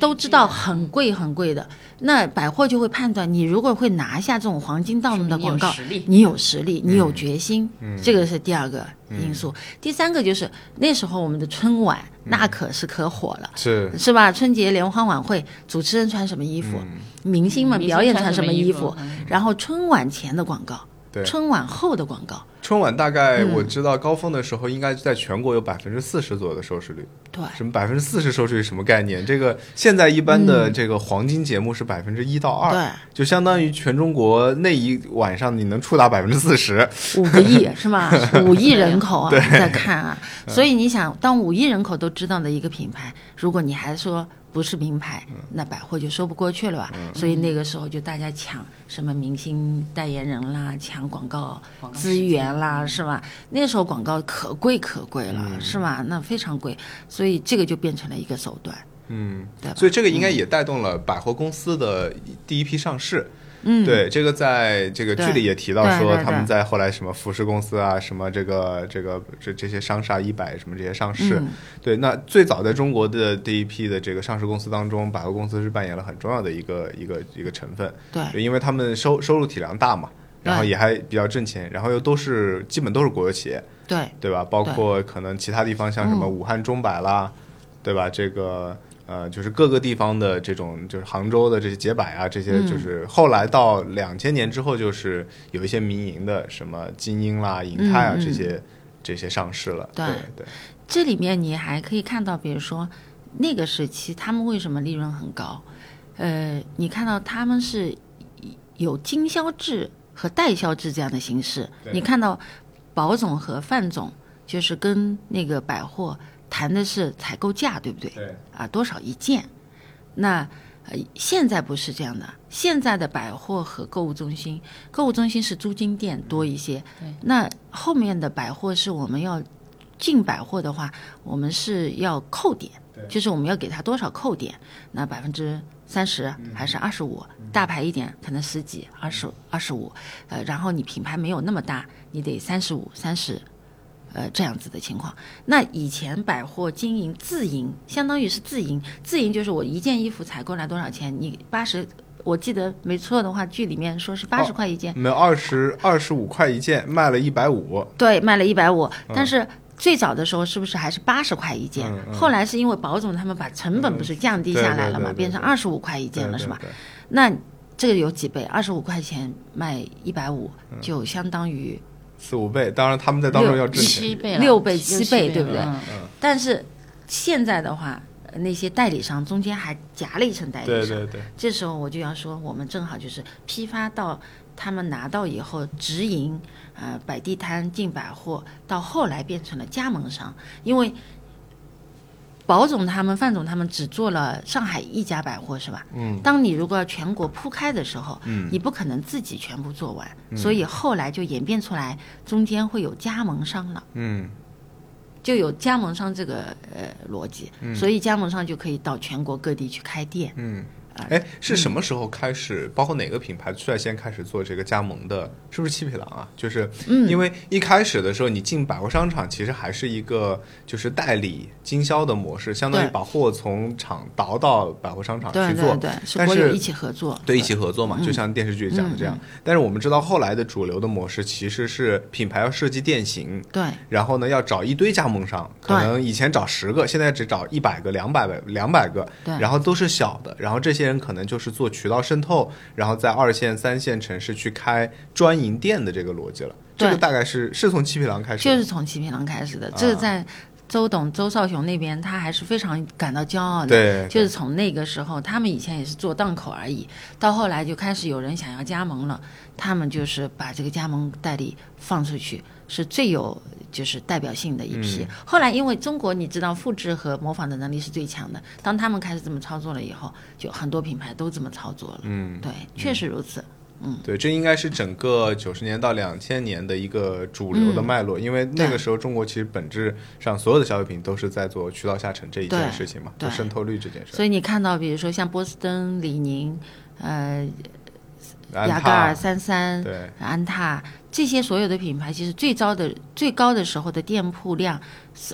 S1: 都知道很贵很贵的，那百货就会判断你如果会拿下这种黄金档的广告，你有实力，你有决心，这个是第二个因素。第三个就是那时候我们的春晚那可是可火了。
S2: 是，
S1: 是吧？春节联欢晚会，主持人穿什么衣服，明星们表演
S5: 穿什
S1: 么衣
S5: 服嗯
S1: 然后春晚前的广告，
S2: 对。
S1: 春晚后的广告，
S2: 春晚大概
S1: 嗯
S2: 我知道高峰的时候，应该在全国有百分之四十左右的收视率。
S1: 对，
S2: 什么百分之四十收视率什么概念？这个现在一般的这个黄金节目是百分之一到二、
S1: 对，
S2: 就相当于全中国那一晚上你能触达百分之四十。
S1: 五个亿 是吗？五亿人口啊，在看啊，所以你想，当五亿人口都知道的一个品牌，如果你还说不是名牌，那百货就说不过去了吧。所以那个时候就大家抢什么明星代言人啦，抢广告资源啦，是吧？那时候广告可贵可贵了，是吧？那非常贵，所以这个就变成了一个手段。
S2: 嗯，
S1: 对
S2: 所以这个应该也带动了百货公司的第一批上市。
S1: 嗯，
S2: 对，这个在这个剧里也提到说他们在后来什么服饰公司啊，什么这个这个这这些商厦一百什么这些上市。
S1: 嗯
S2: 对，那最早在中国的第一批的这个上市公司当中，百货公司是扮演了很重要的一个一个一个成分。
S1: 对
S2: 因为他们收收入体量大嘛，然后也还比较挣钱，然后又都是基本都是国有企业，
S1: 对
S2: 对吧？包括可能其他地方像什么武汉中百啦，对吧？这个呃，就是各个地方的这种，就是杭州的这些解百啊，这些就是后来到两千年之后，就是有一些民营的，什么金鹰啦、银泰啊
S1: 嗯嗯
S2: 这些这些上市了。
S1: 对
S2: 对对，
S1: 这里面你还可以看到，比如说那个时期他们为什么利润很高？呃，你看到他们是有经销制和代销制这样的形式。你看到宝总和范总就是跟那个百货谈的是采购价，对不对？
S2: 对
S1: 啊，多少一件？那呃，现在不是这样的。现在的百货和购物中心，购物中心是租金店多一些。
S5: 对
S1: 那后面的百货是我们要进百货的话，我们是要扣点，就是我们要给他多少扣点？那百分之三十还是二十五？大牌一点可能十几、二十、二十五。呃，然后你品牌没有那么大，你得三十五、三十。呃，这样子的情况。那以前百货经营自营，相当于是自营，自营就是我一件衣服采购来多少钱，你八十，我记得没错的话，剧里面说是八十块一件，
S2: 没有二十二十五块一件，卖了一百五。
S1: 对，卖了一百五，但是。最早的时候是不是还是八十块一件？
S2: 嗯嗯
S1: 后来是因为保总他们把成本不是降低下来了嘛，变成二十五块一件了，是吧？那这个有几倍？二十五块钱卖一百五，
S2: 嗯
S1: 就相当于
S2: 四五倍，当然他们在当中要挣钱。
S5: 七倍，
S1: 六倍七倍对不对
S5: 嗯
S1: 但是现在的话，呃那些代理商中间还夹了一层代理商。
S2: 对对对，
S1: 这时候我就要说，我们正好就是批发到他们拿到以后直营，呃，摆地摊进百货，到后来变成了加盟商，因为。保总他们、范总他们只做了上海一家百货，是吧？
S2: 嗯。
S1: 当你如果要全国铺开的时候，
S2: 嗯
S1: 你不可能自己全部做完，所以后来就演变出来，中间会有加盟商了。
S2: 嗯
S1: 就有加盟商这个呃逻辑，所以加盟商就可以到全国各地去开店。
S2: 嗯。哎，是什么时候开始？包括哪个品牌率先开始做这个加盟的？是不是七匹狼啊？就是
S1: 嗯
S2: 因为一开始的时候，你进百货商场其实还是一个就是代理经销的模式，相当于把货从厂倒到百货商场去做
S1: 对。对，是一起合作。
S2: 对，一起合作嘛，就像电视剧讲的这样。但是我们知道后来的主流的模式其实是品牌要设计店型，
S1: 对
S2: 然后呢要找一堆加盟商，可能以前找十个，现在只找一百个、两百个、两百个，
S1: 对
S2: 然后都是小的，然后这些人可能就是做渠道渗透，然后在二线、三线城市去开专营店的这个逻辑了。这个大概是是从七匹狼开始，
S1: 就是从七匹狼开始的，
S2: 啊
S1: 这是在周董、周少雄那边，他还是非常感到骄傲的。
S2: 对，
S1: 就是从那个时候，他们以前也是做档口而已，到后来就开始有人想要加盟了，他们就是把这个加盟代理放出去，是最有就是代表性的一批。后来因为中国你知道复制和模仿的能力是最强的，当他们开始这么操作了以后，就很多品牌都这么操作了。
S2: 嗯，
S1: 对，确实如此。
S2: 对，这应该是整个九十年到两千年的一个主流的脉络，因为那个时候中国其实本质上所有的消费品都是在做渠道下沉这一件事情嘛，
S1: 对
S2: 就渗透率这件事。
S1: 所以你看到，比如说像波司登、李宁，呃，雅戈尔、三三、
S2: 对，
S1: 安踏这些所有的品牌，其实最高的最高的时候的店铺量，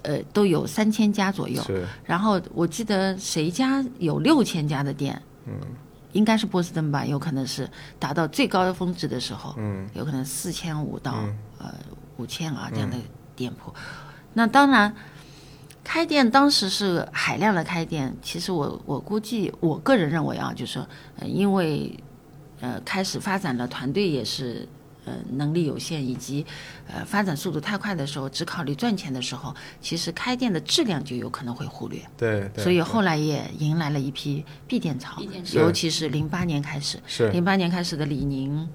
S1: 呃，都有三千家左右。
S2: 是，
S1: 然后我记得谁家有六千家的店，嗯，应该是波司登吧，有可能是达到最高的峰值的时候，
S2: 嗯，
S1: 有可能四千五到、
S2: 嗯
S1: 呃五千啊这样的店铺。那当然，开店当时是海量的开店，其实我我估计我个人认为啊，就是说，呃，因为呃开始发展的，团队也是。呃，能力有限，以及呃发展速度太快的时候，只考虑赚钱的时候，其实开店的质量就有可能会忽略。
S2: 对，对
S1: 所以后来也迎来了一批闭店潮尤其是零八年开始，
S2: 是
S1: 零八年开始的李宁。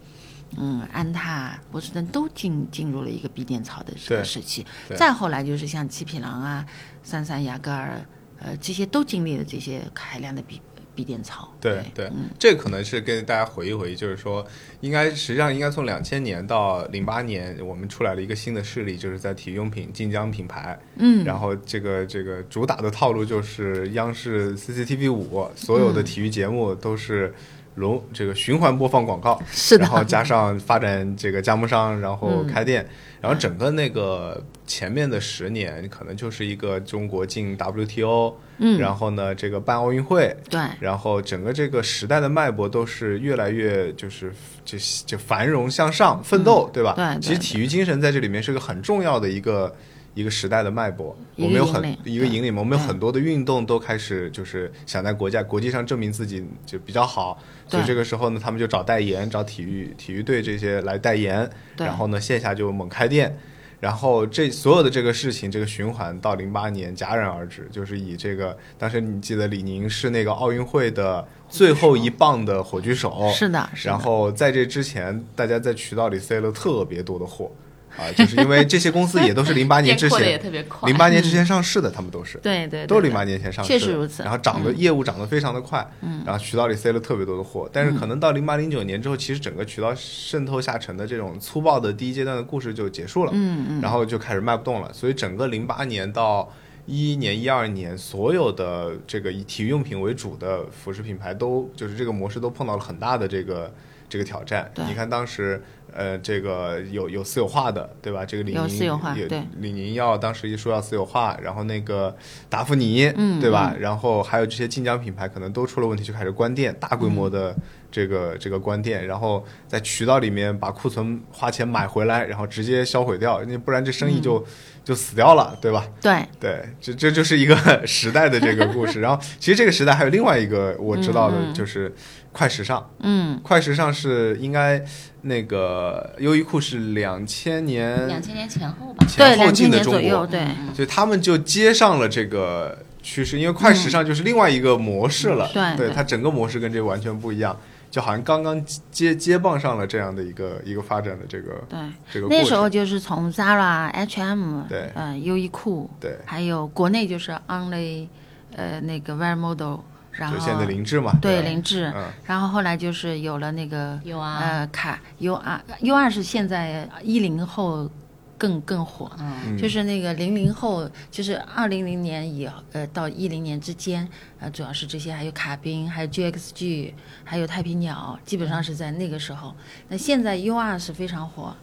S1: 嗯，安踏、波士顿都进进入了一个闭店潮的这个时期，
S2: 对
S1: 再后来就是像七匹狼啊、三三、雅戈尔、呃，这些都经历了这些海量的笔笔电潮。
S2: 对对，这可能是跟大家回忆回忆，就是说，应该实际上应该从两千年到零八年，我们出来了一个新的势力，就是在体育用品晋江品牌。
S1: 嗯，
S2: 然后这个这个主打的套路就是央视 CCTV 五所有的体育节目都是轮这个循环播放广告，
S1: 是的。
S2: 然后加上发展这个加盟商，然后
S1: 嗯。
S2: 开店，然后整个那个前面的十年可能就是一个中国进 WTO，
S1: 嗯。
S2: 然后呢这个办奥运会，
S1: 对，
S2: 然后整个这个时代的脉搏都是越来越就是就就繁荣向上奋斗，对吧？
S1: 对对。
S2: 其实体育精神在这里面是个很重要的一个一个时代的脉搏。我们有很一个引领，我们有很多的运动都开始就是想在国家国际上证明自己就比较好，所以这个时候呢，他们就找代言，找体育体育队这些来代言，然后呢线下就猛开店。然后这所有的这个事情，这个循环到零八年戛然而止，就是以这个当时你记得李宁是那个奥运会的最后一棒的火炬手，
S1: 是的，是的。
S2: 然后在这之前，大家在渠道里塞了特别多的货，啊，就是因为这些公司也都是零八年之前。零八年之前上市的，他们都是。
S1: 对对，
S2: 都是零
S1: 对
S2: 八年前上市，
S1: 确实如此
S2: 然后涨的业务涨得非常的快，嗯，然后渠道里塞了特别多的货，但是可能到零八零九年之后，其实整个渠道渗透下沉的这种粗暴的第一阶段的故事就结束了，
S1: 嗯嗯，
S2: 然后就开始卖不动了，所以整个零八年到一一年、一二年，所有的这个以体育用品为主的服饰品牌都就是这个模式都碰到了很大的这个这个挑战。你看当时呃，这个有有私有化的，对吧？这个李宁
S1: 有私有化
S2: 也
S1: 对
S2: 李宁要当时一说要私有化，然后那个达芙妮，
S1: 嗯
S2: 对吧？然后还有这些晋江品牌可能都出了问题，就开始关店，大规模的这个、这个关店，然后在渠道里面把库存花钱买回来，然后直接销毁掉，那不然这生意就、就死掉了，对吧？
S1: 对，
S2: 对，这这就是一个 时代的这个故事。然后，其实这个时代还有另外一个我知道的，就是快时尚。
S1: 嗯，
S2: 快时尚是应该那个优衣库是两千年
S5: 两千年前后吧。
S1: 对，
S2: 前后
S1: 两千
S2: 进的中
S1: 年左右，
S2: 国，
S1: 对，
S2: 所以他们就接上了这个趋势，因为快时尚就是另外一个模式了。对，
S1: 对对
S2: 它整个模式跟这个完全不一样，就好像刚刚接接棒上了这样的一个一个发展的这个
S1: 对。
S2: 这个过程。
S1: 那时候就是从 Zara、H&M，
S2: 对
S1: 呃，优衣库，
S2: 对，
S1: 还有国内就是 Only，呃，那个 Wear Model，然后
S2: 就现在凌志嘛，
S1: 对
S2: 吧
S1: 凌志，
S2: 嗯
S1: 然后后来就是有了那个
S5: 有啊，
S1: 呃卡 U R U R 是现在一零后更更火，就是那个零零后，就是二零零年以呃到一零年之间，呃主要是这些，还有卡宾，还有 GXG，还有太平鸟，基本上是在那个时候。那现在 U R 是非常火，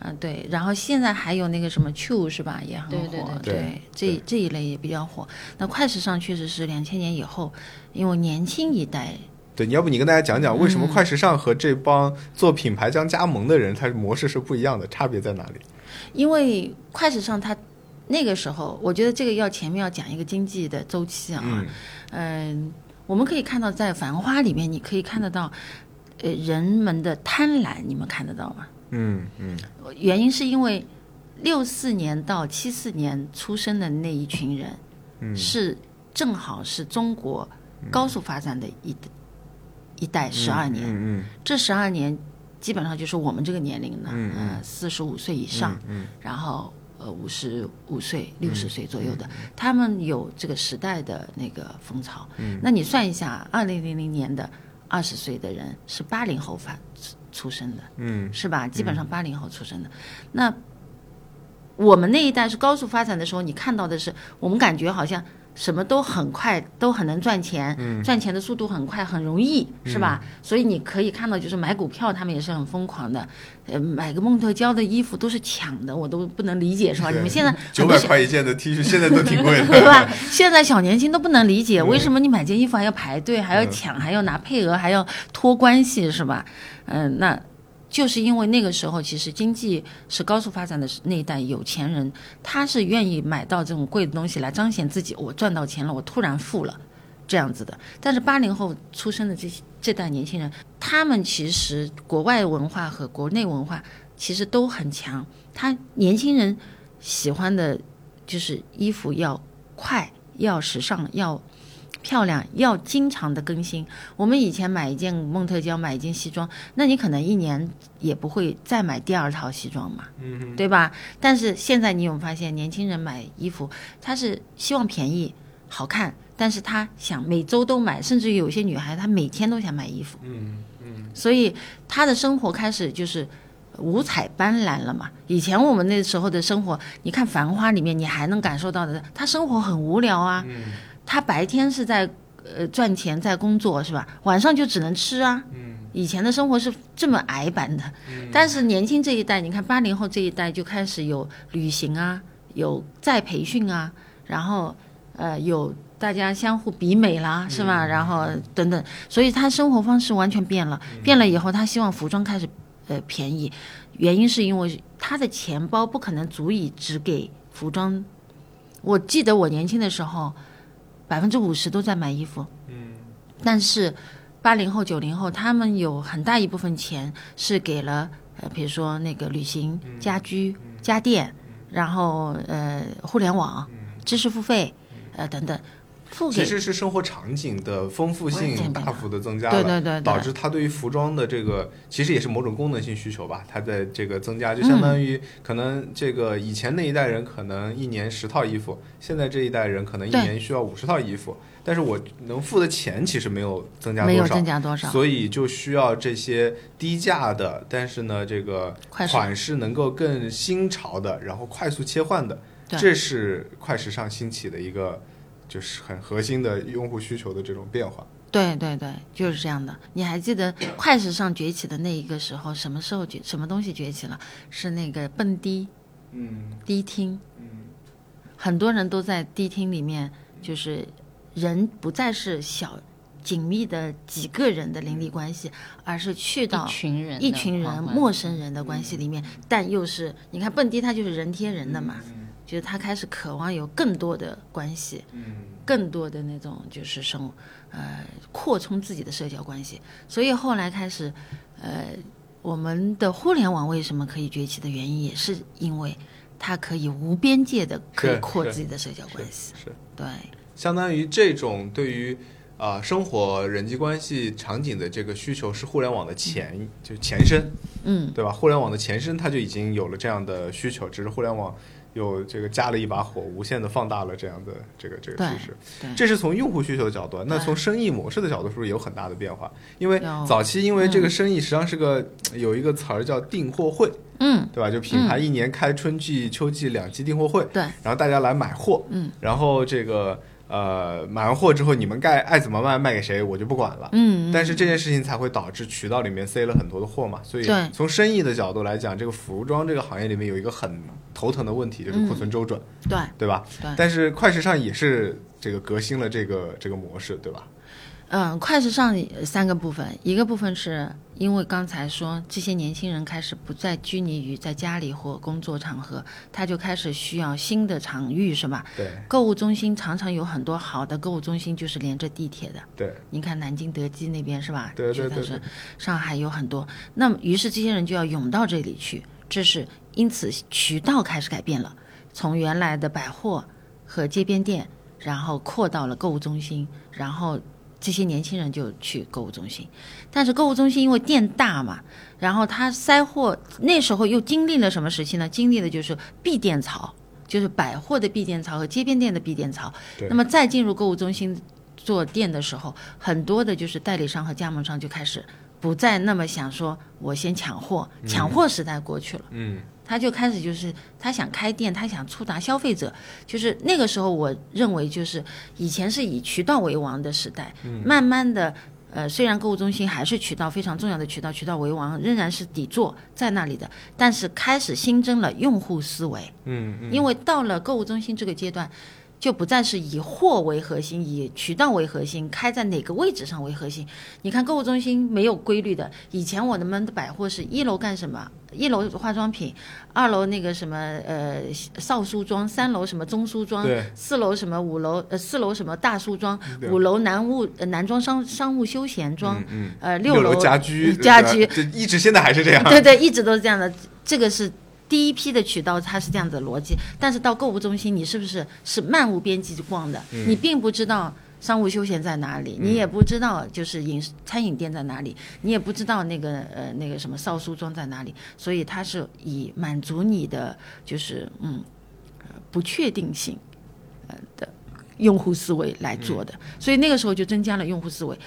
S1: 嗯、对，然后现在还有那个什么 Q 是吧，也很火，
S5: 对对对
S2: 对
S1: 这
S2: 对
S1: 这一类也比较火。那快时尚确实是两千年以后，因为年轻一代
S2: 对，你要不你跟大家讲讲为
S1: 嗯
S2: 什么快时尚和这帮做品牌将加盟的人，他模式是不一样的，差别在哪里？
S1: 因为快时尚它那个时候，我觉得这个要前面要讲一个经济的周期啊。
S2: 嗯
S1: 嗯、我们可以看到在《繁花》里面，你可以看得到，呃，人们的贪婪，你们看得到吗？
S2: 嗯嗯。
S1: 原因是因为六四年到七四年出生的那一群人，
S2: 嗯。
S1: 是正好是中国高速发展的一、一代十二年。
S2: 嗯嗯。
S1: 这十二年基本上就是我们这个年龄的，
S2: 嗯
S1: 四十五岁以上，
S2: 嗯
S1: 然后呃五十五岁、六十岁左右的，他们有这个时代的那个风潮。
S2: 嗯。
S1: 那你算一下，二零零零年的二十岁的人是八零后发出出生的，
S2: 嗯
S1: 是吧？基本上八零后出生的。那我们那一代是高速发展的时候，你看到的是，我们感觉好像什么都很快，都很能赚钱，
S2: 嗯
S1: 赚钱的速度很快，很容易，是吧？所以你可以看到，就是买股票，他们也是很疯狂的，呃，买个梦特娇的衣服都是抢的，我都不能理解，是吧？你们现在
S2: 九百块一件的 T 恤现在都挺贵的，
S1: 对吧？现在小年轻都不能理解，
S2: 嗯
S1: 为什么你买件衣服还要排队，还要抢，还要拿配额，还要托关系，是吧？嗯、那就是因为那个时候其实经济是高速发展的那一代有钱人，他是愿意买到这种贵的东西来彰显自己，我赚到钱了，我突然富了。这样子的，但是八零后出生的这些这代年轻人，他们其实国外文化和国内文化其实都很强。他年轻人喜欢的就是衣服要快、要时尚、要漂亮、要经常的更新。我们以前买一件梦特娇，买一件西装，那你可能一年也不会再买第二套西装嘛，对吧？但是现在你有没有发现，年轻人买衣服，他是希望便宜，好看，但是他想每周都买，甚至有些女孩她每天都想买衣服。
S2: 嗯嗯，
S1: 所以她的生活开始就是五彩斑斓了嘛。以前我们那时候的生活，你看《繁花》里面，你还能感受到的，他生活很无聊啊。
S2: 嗯
S1: 她白天是在呃赚钱在工作是吧？晚上就只能吃啊。
S2: 嗯
S1: 以前的生活是这么矮板的，但是年轻这一代，你看八零后这一代就开始有旅行啊，有再培训啊，然后呃有大家相互比美啦，是吧？然后等等，所以他生活方式完全变了。变了以后，他希望服装开始呃便宜，原因是因为他的钱包不可能足以只给服装。我记得我年轻的时候，百分之五十都在买衣服，
S2: 嗯。
S1: 但是八零后、九零后，他们有很大一部分钱是给了呃，比如说那个旅行、家居、家电，然后呃互联网、知识付费，呃等等，付给
S2: 其实是生活场景的丰富性大幅的增加了，
S1: 对对对对
S2: 导致他对于服装的这个其实也是某种功能性需求吧，它的这个增加就相当于可能这个以前那一代人可能一年十套衣服，现在这一代人可能一年需要五十套衣服，但是我能付的钱其实没有增加
S1: 没有
S2: 多少
S1: 增。加多少。
S2: 所以就需要这些低价的，但是呢，这个款式能够更新潮的，然后快速切换的，这是快时尚兴起的一个就是很核心的用户需求的这种变化。
S1: 对对对，就是这样的。你还记得快时尚崛起的那一个时候，什么时候崛什么东西崛起了？是那个蹦迪
S2: 嗯。
S1: 迪厅，
S2: 嗯。
S1: 很多人都在迪厅里面，就是人不再是小紧密的几个人的邻里关系，而是去到
S5: 一群人
S1: 一群人陌生人的关系里面，但又是你看蹦迪，它就是人贴人的嘛，就是他开始渴望有更多的关系，
S2: 嗯。
S1: 更多的那种就是生呃扩充自己的社交关系，所以后来开始呃我们的互联网为什么可以崛起的原因，也是因为它可以无边界的扩自己的社交关系，
S2: 是，
S1: 对。
S2: 相当于这种对于啊、生活人际关系场景的这个需求是互联网的前就前身，
S1: 嗯，
S2: 对吧？互联网的前身它就已经有了这样的需求，只是互联网有这个加了一把火，无限的放大了这样的这个这个趋势。这是从用户需求的角度，那从生意模式的角度，是不是有很大的变化？因为早期因为这个生意实际上是个、有一个词儿叫订货会，
S1: 嗯，
S2: 对吧？就品牌一年开春季、秋季两季订货会，
S1: 对，
S2: 然后大家来买货，
S1: 嗯，
S2: 然后这个呃买完货之后，你们该爱怎么卖卖给谁，我就不管了。
S1: 嗯，
S2: 但是这件事情才会导致渠道里面塞了很多的货嘛，所以从生意的角度来讲，这个服装这个行业里面有一个很头疼的问题，就是库存周转，
S1: 对
S2: 对吧？
S1: 对
S2: 但是快时尚也是这个革新了这个这个模式，对吧？
S1: 嗯，快时尚三个部分，一个部分是因为刚才说这些年轻人开始不再拘泥于在家里或工作场合，他就开始需要新的场域，是吧？
S2: 对
S1: 购物中心常常有很多好的购物中心就是连着地铁的，
S2: 对
S1: 你看南京德基那边是吧？
S2: 对对对
S1: 上海有很多，那么于是这些人就要涌到这里去，这是因此渠道开始改变了，从原来的百货和街边店，然后扩到了购物中心，然后这些年轻人就去购物中心，但是购物中心因为店大嘛，然后他塞货，那时候又经历了什么时期呢？经历的就是闭店潮，就是百货的闭店潮和街边店的闭店潮。
S2: 对
S1: 那么再进入购物中心做店的时候，很多的就是代理商和加盟商就开始不再那么想说我先抢货，抢货时代过去了。
S2: 嗯
S1: 他就开始就是他想开店，他想触达消费者，就是那个时候，我认为就是以前是以渠道为王的时代，慢慢的。呃，虽然购物中心还是渠道非常重要的渠道，渠道为王仍然是底座在那里的，但是开始新增了用户思维，
S2: 嗯嗯，
S1: 因为到了购物中心这个阶段，就不再是以货为核心，以渠道为核心，开在哪个位置上为核心。你看购物中心没有规律的，以前我们的百货是一楼干什么？一楼化妆品，二楼那个什么呃少梳妆，三楼什么中梳妆
S2: 对，
S1: 四楼什么五楼呃四楼什么大梳妆，五楼男务呃男装商商务休闲装，
S2: 嗯嗯
S1: 呃
S2: 六
S1: 楼
S2: 家居
S1: 家居，
S2: 这一直现在还是这样。
S1: 对对，一直都是这样的。这个是第一批的渠道，它是这样子的逻辑。但是到购物中心，你是不是是漫无边际逛的？
S2: 嗯
S1: 你并不知道商务休闲在哪里，你也不知道就是饮食餐饮店在哪里，你也不知道那个呃那个什么少梳妆在哪里。所以它是以满足你的就是嗯呃不确定性呃的用户思维来做的，所以那个时候就增加了用户思维。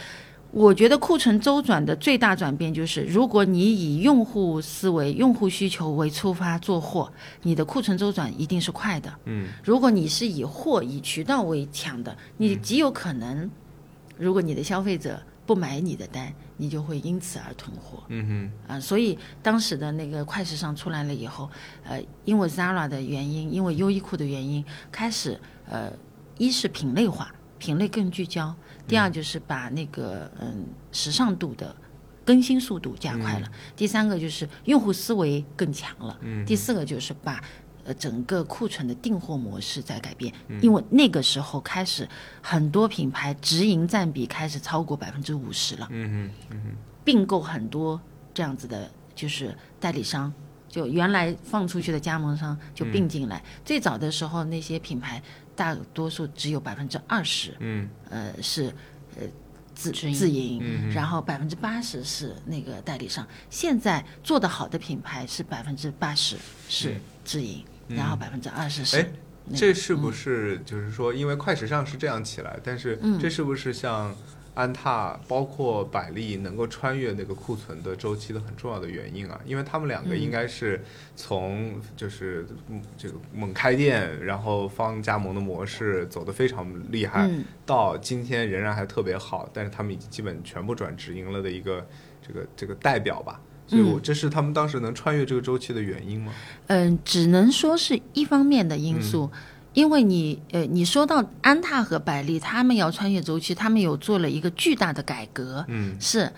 S1: 我觉得库存周转的最大转变就是，如果你以用户思维、用户需求为出发做货，你的库存周转一定是快的。
S2: 嗯，
S1: 如果你是以货、以渠道为强的，你极有可能，如果你的消费者不买你的单，你就会因此而囤货。
S2: 嗯
S1: 啊，所以当时的那个快时尚出来了以后，呃，因为 Zara 的原因，因为优衣库的原因，开始呃，一是品类化，品类更聚焦；第二就是把那个嗯时尚度的更新速度加快了；第三个就是用户思维更强了；第四个就是把。呃，整个库存的订货模式在改变，因为那个时候开始，很多品牌直营占比开始超过百分之五十了。
S2: 嗯
S1: 并购很多这样子的，就是代理商，就原来放出去的加盟商就并进来。最早的时候，那些品牌大多数只有百分之二十，
S2: 嗯。
S1: 呃，是呃自自营，
S2: 嗯
S1: 然后百分之八十是那个代理商。现在做得好的品牌是百分之八十是自营，然后百分之二十是
S2: 嗯哎
S1: 那个。
S2: 这是不是就是说，因为快时尚是这样起来，但是
S1: 嗯。
S2: 这是不是像安踏、包括百丽能够穿越那个库存的周期的很重要的原因啊？因为他们两个
S1: 嗯
S2: 应该是从就是嗯这个猛开店，然后方加盟的模式走得非常厉害，
S1: 嗯
S2: 到今天仍然还特别好，但是他们已经基本全部转直营了的一个这个这个代表吧。所以我，这是他们当时能穿越这个周期的原因吗？
S1: 嗯，只能说是一方面的因素，因为你呃，你说到安踏和百丽，他们要穿越周期，他们有做了一个巨大的改革，
S2: 嗯，
S1: 是。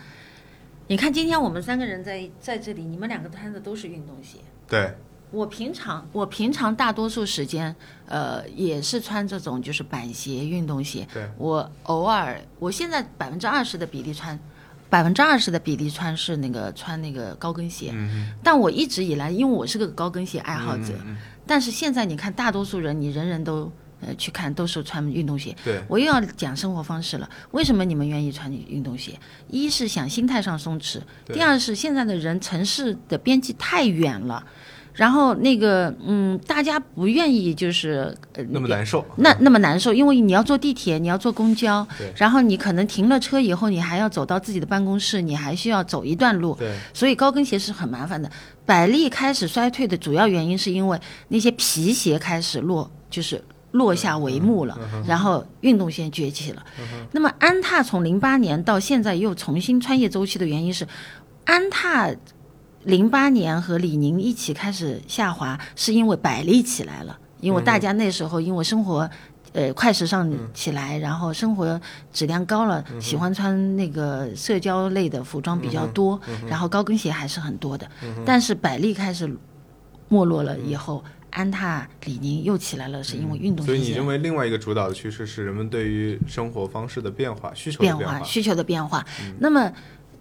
S1: 你看，今天我们三个人在在这里，你们两个穿的都是运动鞋。
S2: 对，
S1: 我平常我平常大多数时间，呃，也是穿这种就是板鞋、运动鞋。
S2: 对
S1: 我偶尔，我现在百分之二十的比例穿，百分之二十的比例穿是那个穿那个高跟鞋。
S2: 嗯
S1: 但我一直以来，因为我是个高跟鞋爱好者，
S2: 嗯嗯
S1: 但是现在你看，大多数人你人人都呃去看都是穿运动鞋。
S2: 对，
S1: 我又要讲生活方式了。为什么你们愿意穿运动鞋？一是想心态上松弛，第二是现在的人城市的边际太远了，然后那个嗯，大家不愿意就是呃
S2: 那么难受。
S1: 那那么难受，因为你要坐地铁，你要坐公交，然后你可能停了车以后，你还要走到自己的办公室，你还需要走一段路，
S2: 对，
S1: 所以高跟鞋是很麻烦的。百丽开始衰退的主要原因是因为那些皮鞋开始落，就是落下帷幕了，然后运动鞋崛起了。那么安踏从零八年到现在又重新穿越周期的原因是，安踏零八年和李宁一起开始下滑，是因为百丽起来了，因为大家那时候因为生活。呃，快时尚起来，然后生活质量高了，喜欢穿那个社交类的服装比较多，然后高跟鞋还是很多的。但是百丽开始没落了以后，安踏、李宁又起来了，是因为运动
S2: 所以你认为另外一个主导的趋势是人们对于生活方式的变化、需求的变
S1: 变化、需求的变化。那么，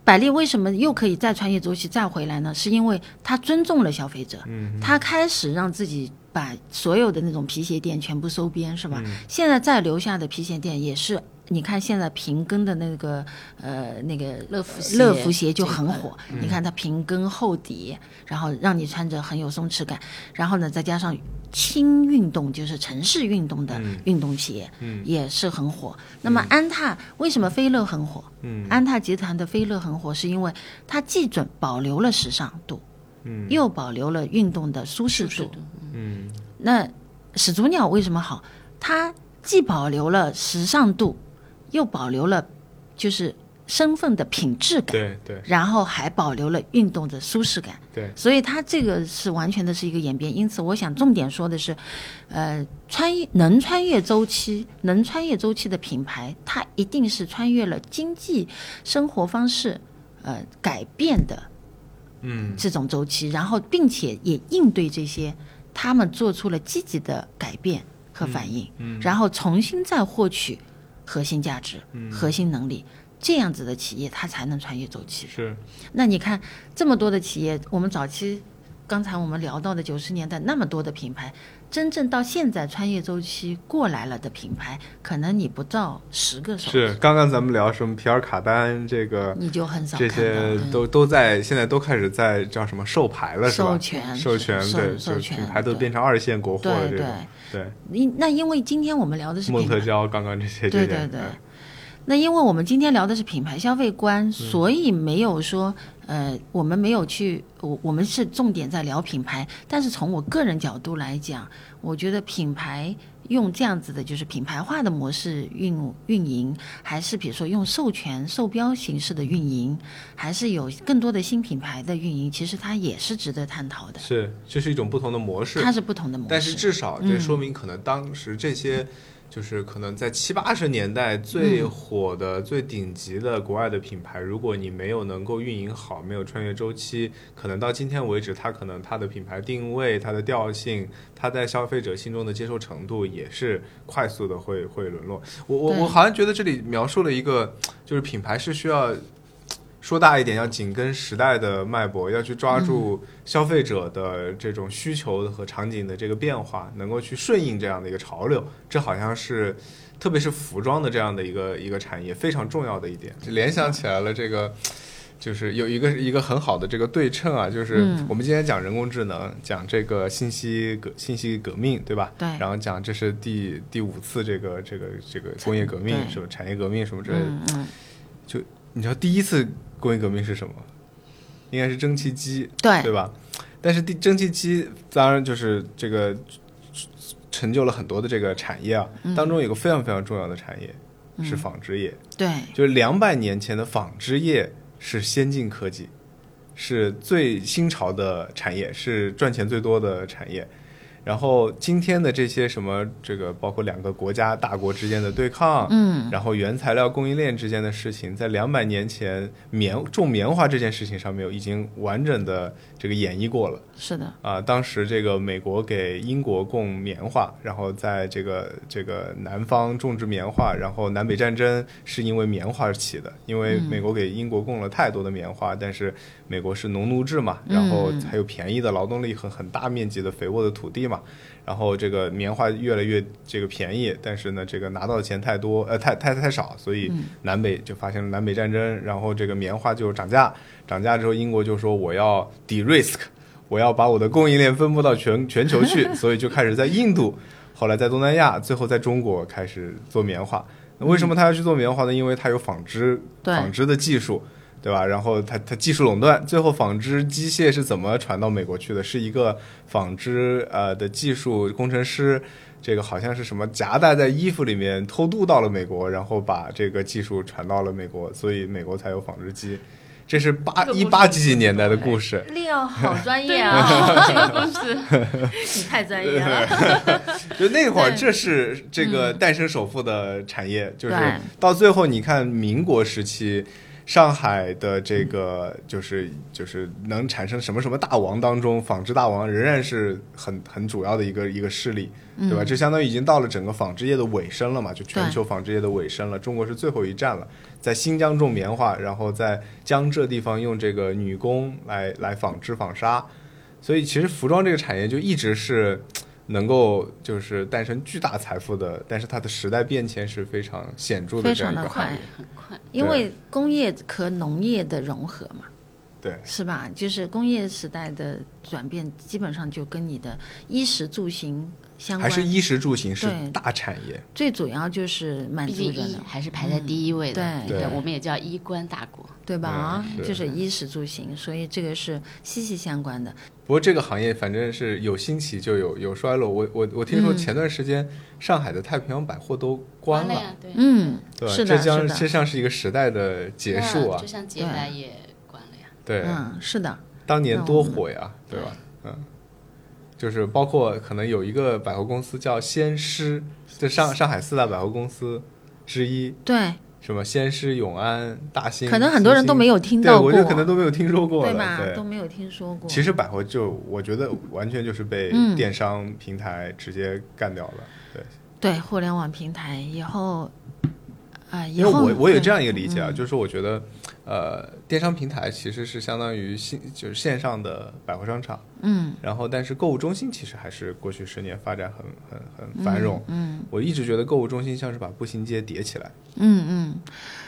S1: 百丽为什么又可以再穿越周期再回来呢？是因为它尊重了消费者，
S2: 嗯
S1: 它开始让自己把所有的那种皮鞋店全部收编，是
S2: 嗯
S1: 吧？现在再留下的皮鞋店也是。你看现在平跟的那个呃那个
S5: 乐福鞋
S1: 乐福鞋就很火，你看它平跟厚底，然后让你穿着很有松弛感，然后呢再加上轻运动，就是城市运动的运动鞋，
S2: 嗯
S1: 也是很火。那么安踏为什么飞乐很火？
S2: 嗯
S1: 安踏集团的飞乐很火，是因为它既准保留了时尚度，
S2: 嗯
S1: 又保留了运动的舒适度。
S2: 嗯
S1: 那始祖鸟为什么好？它既保留了时尚度，又保留了就是身份的品质感，
S2: 对对
S1: 然后还保留了运动的舒适感。
S2: 对，
S1: 所以它这个是完全的是一个演变。因此，我想重点说的是，呃，穿越能穿越周期、能穿越周期的品牌，它一定是穿越了经济生活方式呃改变的
S2: 嗯
S1: 这种周期，然后并且也应对这些，他们做出了积极的改变和反应，
S2: 嗯
S1: 然后重新再获取核心价值、
S2: 嗯
S1: 核心能力。这样子的企业，它才能穿越周期。
S2: 是
S1: 那你看这么多的企业，我们早期刚才我们聊到的九十年代那么多的品牌，真正到现在穿越周期过来了的品牌，可能你不到十个手，
S2: 是，刚刚咱们聊什么皮尔卡丹这个。
S1: 你就很少
S2: 这些都都在现在都开始在叫什么授牌了是吧？
S1: 授权
S2: 授权对，就
S1: 授权
S2: 品牌都变成二线国货了
S1: 对对
S2: 这种。，对，
S1: 因那因为今天我们聊的是蒙，
S2: 特娇刚刚这些，
S1: 对对对。那因为我们今天聊的是品牌消费
S2: 嗯
S1: 观，所以没有说，呃，我们没有去，我我们是重点在聊品牌。但是从我个人角度来讲，我觉得品牌用这样子的，就是品牌化的模式运运营，还是比如说用授权、授标形式的运营，还是有更多的新品牌的运营，其实它也是值得探讨的。
S2: 是，这是一种不同的模式，
S1: 它是不同的模式，
S2: 但是至少
S1: 嗯
S2: 这说明可能当时这些。就是可能在七八十年代最
S1: 嗯
S2: 火的、最顶级的国外的品牌，如果你没有能够运营好，没有穿越周期，可能到今天为止，它可能它的品牌定位、它的调性、它在消费者心中的接受程度也是快速的会会沦落。我我我好像觉得这里描述了一个，就是品牌是需要说大一点，要紧跟时代的脉搏，要去抓住消费者的这种需求和场景的这个变化，能够去顺应这样的一个潮流。这好像是，特别是服装的这样的一个一个产业非常重要的一点。就 联想起来了这个。就是有一个一个很好的这个对称啊，就是
S1: 嗯
S2: 我们今天讲人工智能，讲这个信息革信息革命，对吧？
S1: 对
S2: 然后讲这是第第五次这个这个这个工业革命
S1: 对
S2: 是吧？产业革命什么之类的。
S1: 嗯嗯，
S2: 你知道第一次工业革命是什么？应该是蒸汽机，
S1: 对
S2: 对吧？但是第蒸汽机当然就是这个成就了很多的这个产业啊，
S1: 嗯
S2: 当中有个非常非常重要的产业是纺织业，
S1: 对，
S2: 就是两百年前的纺织业是先进科技，是最新潮的产业，是赚钱最多的产业。然后今天的这些什么，这个包括两个国家大国之间的对抗，
S1: 嗯，
S2: 然后原材料供应链之间的事情，在两百年前棉种棉花这件事情上面已经完整的这个演绎过了。
S1: 是的，
S2: 啊，当时这个美国给英国供棉花，然后在这个这个南方种植棉花，然后南北战争是因为棉花起的，因为美国给英国供了太多的棉花，但是美国是农奴制嘛，然后还有便宜的劳动力和很大面积的肥沃的土地嘛，然后这个棉花越来越这个便宜，但是呢，这个拿到的钱太多，呃，太太太少，所以南北就发生了南北战争，然后这个棉花就涨价，涨价之后，英国就说我要 de-risk。我要把我的供应链分布到全 全球去，所以就开始在印度，后来在东南亚，最后在中国开始做棉花。那为什么他要去做棉花呢？因为他有纺织纺织的技术，对吧？然后他他技术垄断，最后纺织机械是怎么传到美国去的？是一个纺织呃的技术工程师。这个好像是什么夹带在衣服里面偷渡到了美国，然后把这个技术传到了美国，所以美国才有纺织机。这是八一八几几年代的故事，
S1: 利奥好专业啊，
S5: 啊，这个故事，
S1: 你太专业了。
S2: 就那会儿，这是这个诞生首富的产业，就是到最后，你看民国时期，上海的这个就是就是能产生什么什么大王当中，纺织大王仍然是很很主要的一个一个势力，对吧？这相当于已经到了整个纺织业的尾声了嘛，就全球纺织业的尾声了。中国是最后一站了，在新疆种棉花，然后在江浙地方用这个女工来来纺织纺纱，所以其实服装这个产业就一直是。能够就是诞生巨大财富的，但是它的时代变迁是非常显著的
S1: 非常的快。
S5: 很快。
S1: 因为工业和农业的融合嘛，
S2: 对，
S1: 是吧？就是工业时代的转变，基本上就跟你的衣食住行相关。
S2: 还是衣食住行是大产业。
S1: 最主要就是满足人的，
S5: 还是排在第一位的，
S1: 嗯对
S2: 对
S5: 我们也叫衣冠大国。
S1: 对吧？啊
S2: 嗯
S1: 就是衣食住行，所以这个是息息相关的。
S2: 不过这个行业反正是有兴起就有有衰落。我我我听说
S1: 嗯
S2: 前段时间上海的太平洋百货都关了，
S5: 了呀，对，
S1: 嗯，
S2: 对吧？
S1: 是的，
S2: 这将，这像是一个时代的结束啊
S5: 就。像洁白也关了呀。
S2: 对，
S1: 嗯，是的，
S2: 当年多火呀，对吧？嗯，就是包括可能有一个百货公司叫先施，就上上海四大百货公司之一，
S1: 对，
S2: 什么先施、永安、大兴，
S1: 可能很多人都没有听，到过，
S2: 我就可能都没有听说过，
S1: 对吧？
S2: 对
S1: 都没有听说过。
S2: 其实百货就我觉得完全就是被
S1: 嗯
S2: 电商平台直接干掉了，对，
S1: 对互联网平台以后，啊、以
S2: 因为
S1: 后
S2: 我我有这样一个理解啊，
S1: 嗯
S2: 就是说我觉得，呃，电商平台其实是相当于线就是线上的百货商场，
S1: 嗯，
S2: 然后但是购物中心其实还是过去十年发展很很很繁荣。
S1: 嗯
S2: 我一直觉得购物中心像是把步行街叠起来，
S1: 嗯嗯，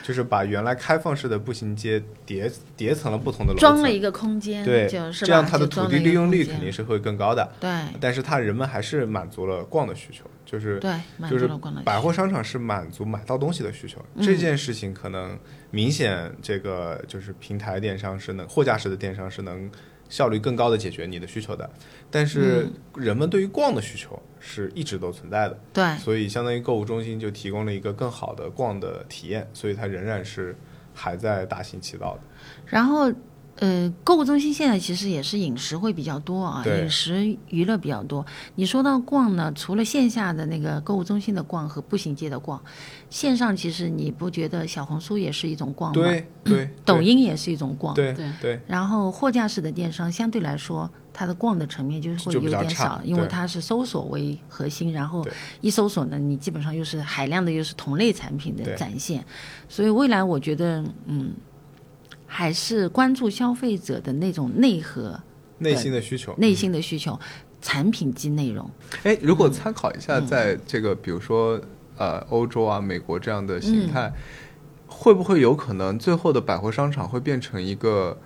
S2: 就是把原来开放式的步行街叠叠成了不同的楼层，
S1: 装了一个空间，
S2: 对，
S1: 就是
S2: 这样它的土地利用率肯定是会更高的。
S1: 对。
S2: 但是它人们还是满足了逛的需求，就是
S1: 对，
S2: 就是百货商场是满足买到东西的需求，
S1: 嗯。
S2: 这件事情可能明显这个就是平台电商是能货架式的电商是能效率更高的解决你的需求的，但是
S1: 嗯。
S2: 人们对于逛的需求是一直都存在的，
S1: 对。
S2: 所以相当于购物中心就提供了一个更好的逛的体验，所以它仍然是还在大行其道的。
S1: 然后，呃，购物中心现在其实也是饮食会比较多啊，饮食娱乐比较多。你说到逛呢，除了线下的那个购物中心的逛和步行街的逛，线上其实你不觉得小红书也是一种逛吗？
S2: 对 对，
S1: 抖音也是一种逛。
S2: 对
S5: 对。
S2: 对。
S1: 然后货架式的电商相对来说，它的逛的层面就是会有点少，因为它是搜索为核心，然后一搜索呢，你基本上又是海量的又是同类产品的展现，所以未来我觉得，嗯，还是关注消费者的那种内核、
S2: 内心的需求，
S1: 内心的需求，产品及内容。
S2: 哎，如果参考一下，在这个比如说呃欧洲啊、美国这样的形态，会不会有可能最后的百货商场会变成一个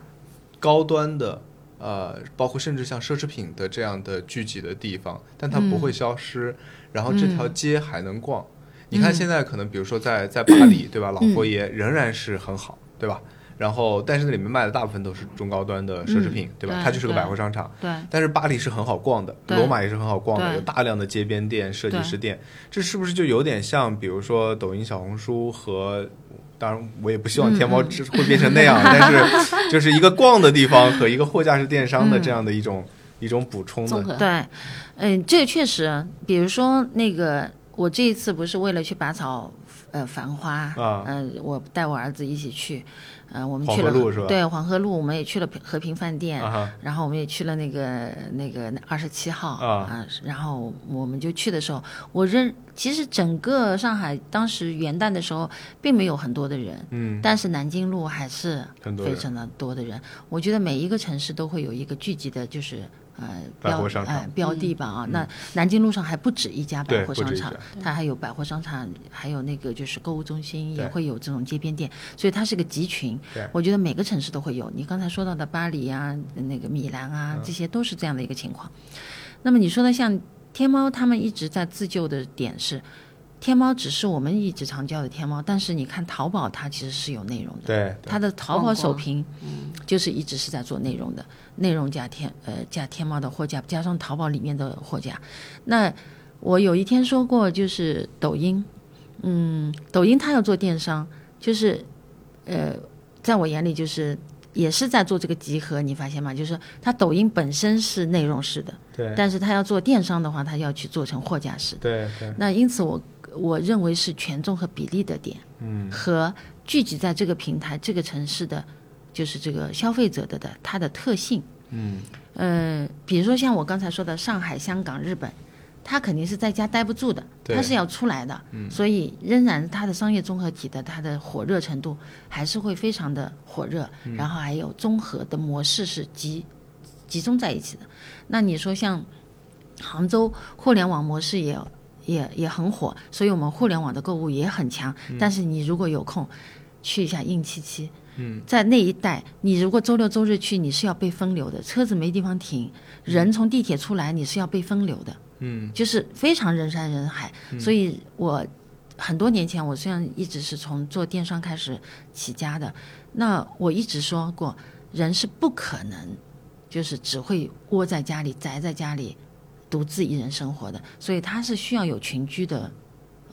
S2: 高端的呃，包括甚至像奢侈品的这样的聚集的地方，但它不会消失，然后这条街还能逛。你看现在可能比如说在在巴黎，对吧？老佛爷仍然是很好，对吧？然后，但是那里面卖的大部分都是中高端的奢侈品，对吧？它就是个百货商场。
S1: 对，
S2: 但是巴黎是很好逛的，罗马也是很好逛的，有大量的街边店、设计师店，这是不是就有点像，比如说抖音、小红书和，当然我也不希望天猫只会变成那样，但是就是一个逛的地方和一个货架式电商的这样的一种、一种补充的，
S1: 对，嗯，这个确实，比如说那个，我这一次不是为了去拔草，呃，繁花，
S2: 啊。
S1: 呃，我带我儿子一起去，呃，我们去了
S2: 河路是吧
S1: 对黄河路，我们也去了和平饭店，
S2: 啊
S1: 然后我们也去了那个那个二十七号
S2: 啊
S1: 然后我们就去的时候，我认其实整个上海当时元旦的时候并没有很多的人，
S2: 嗯，
S1: 但是南京路还是非常的多的人。我觉得每一个城市都会有一个聚集的，就是呃标
S2: 百货商场嗯
S1: 呃标的吧啊。那南京路上还不止一家百货商场，它还有百货商场，还有那个就是购物中心，也会有这种街边店，所以它是个集群
S2: 对。
S1: 我觉得每个城市都会有。你刚才说到的巴黎啊、那个米兰
S2: 嗯
S1: 啊，这些都是这样的一个情况。那么你说的像天猫，他们一直在自救的点是。天猫只是我们一直常叫的天猫，但是你看淘宝，它其实是有内容的。
S2: 对，对
S1: 它的淘宝首屏就是一直是在做内容的，内容加天呃加天猫的货架，加上淘宝里面的货架。那我有一天说过，就是抖音，嗯，抖音它要做电商，就是呃，在我眼里就是也是在做这个集合，你发现吗？就是它抖音本身是内容式的，
S2: 对
S1: 但是它要做电商的话，它要去做成货架式的。
S2: 对对，
S1: 那因此我我认为是权重和比例的点，
S2: 嗯，
S1: 和聚集在这个平台、这个城市的，就是这个消费者的的它的特性。
S2: 嗯，
S1: 呃，比如说像我刚才说的上海、香港、日本，它肯定是在家待不住的，
S2: 对
S1: 它是要出来的，所以仍然它的商业综合体的它的火热程度还是会非常的火热，然后还有综合的模式是集集中在一起的。那你说像杭州互联网模式也也也很火，所以我们互联网的购物也很强。但是你如果有空去一下硬七七，嗯，在那一带，你如果周六周日去，你是要被分流的，车子没地方停，人从地铁出来，你是要被分流的，
S2: 嗯，
S1: 就是非常人山人海。所以我很多年前，我虽然一直是从做电商开始起家的，那我一直说过，人是不可能就是只会窝在家里、宅在家里，独自一人生活的，所以他是需要有群居的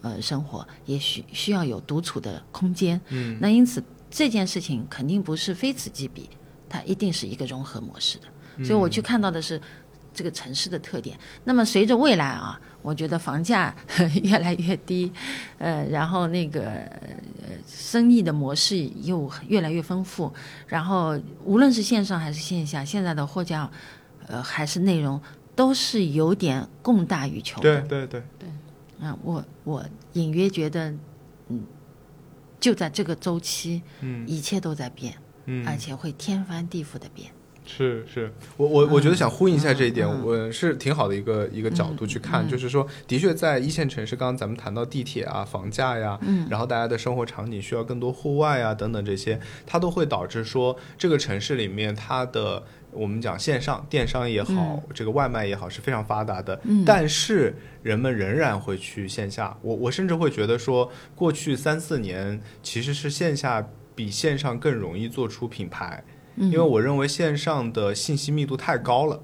S1: 呃生活，也需需要有独处的空间。嗯，那因此这件事情肯定不是非此即彼，它一定是一个融合模式的。所以我去看到的是这个城市的特点。那么随着未来啊，我觉得房价 越来越低，呃，然后那个呃生意的模式又越来越丰富，然后无论是线上还是线下，现在的货架呃还是内容都是有点供大于求的。
S2: 对对。对，
S1: 啊，我我隐约觉得，嗯，就在这个周期，
S2: 嗯。
S1: 一切都在变，
S2: 嗯。
S1: 而且会天翻地覆的变。
S2: 是是，我我我觉得想呼应一下这一点，
S1: 嗯嗯
S2: 我是挺好的一个一个角度去看，
S1: 嗯。
S2: 就是说，的确在一线城市，刚刚咱们谈到地铁啊、房价呀，
S1: 嗯。
S2: 然后大家的生活场景需要更多户外啊等等这些，它都会导致说这个城市里面它的。我们讲线上电商也好，这个外卖也好是非常发达的，
S1: 嗯
S2: 但是人们仍然会去线下。我我甚至会觉得说，过去三四年其实是线下比线上更容易做出品牌，因为我认为线上的信息密度太高了，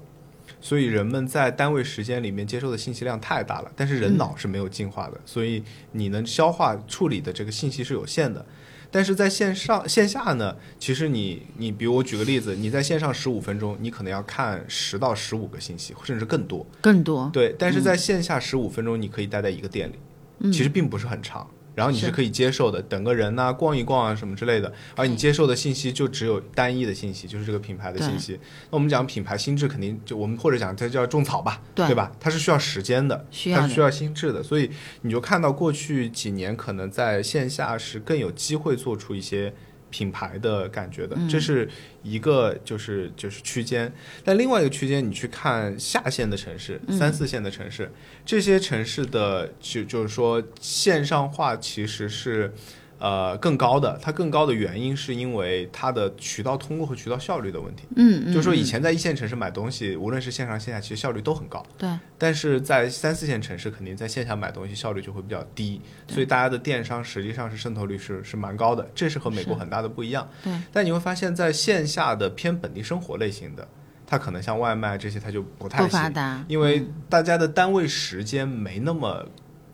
S2: 所以人们在单位时间里面接受的信息量太大了。但是人脑是没有进化的，所以你能消化处理的这个信息是有限的。但是在线上线下呢，其实你你比如我举个例子，你在线上十五分钟，你可能要看十到十五个信息，甚至更多。
S1: 更多，
S2: 对，但是在线下十五分钟，你可以待在一个店里，其实并不是很长。然后你是
S1: 是
S2: 可以接受的，等个人呐、逛一逛啊什么之类的，而你接受的信息就只有单一的信息，就是这个品牌的信息。那我们讲品牌心智，肯定就我们或者讲它叫种草吧，
S1: 对
S2: 吧？它是需要时间的，
S1: 需要的
S2: 它是需要心智的，所以你就看到过去几年可能在线下是更有机会做出一些。品牌的感觉的，
S1: 嗯。
S2: 这是一个就是就是区间，但另外一个区间，你去看下线的城市、
S1: 嗯。
S2: 三四线的城市，这些城市的就就是说线上化其实是呃更高的，它更高的原因是因为它的渠道通过和渠道效率的问题。
S1: 嗯，嗯
S2: 就是说以前在一线城市买东西，无论是线上线下，其实效率都很高。
S1: 对，
S2: 但是在三四线城市，肯定在线下买东西效率就会比较低，所以大家的电商实际上是渗透率是是蛮高的，这是和美国很大的不一样。
S1: 对，
S2: 但你会发现在线下的偏本地生活类型的，它可能像外卖这些，它就不太
S1: 发
S2: 行，
S1: 达，
S2: 因为大家的单位时间没那么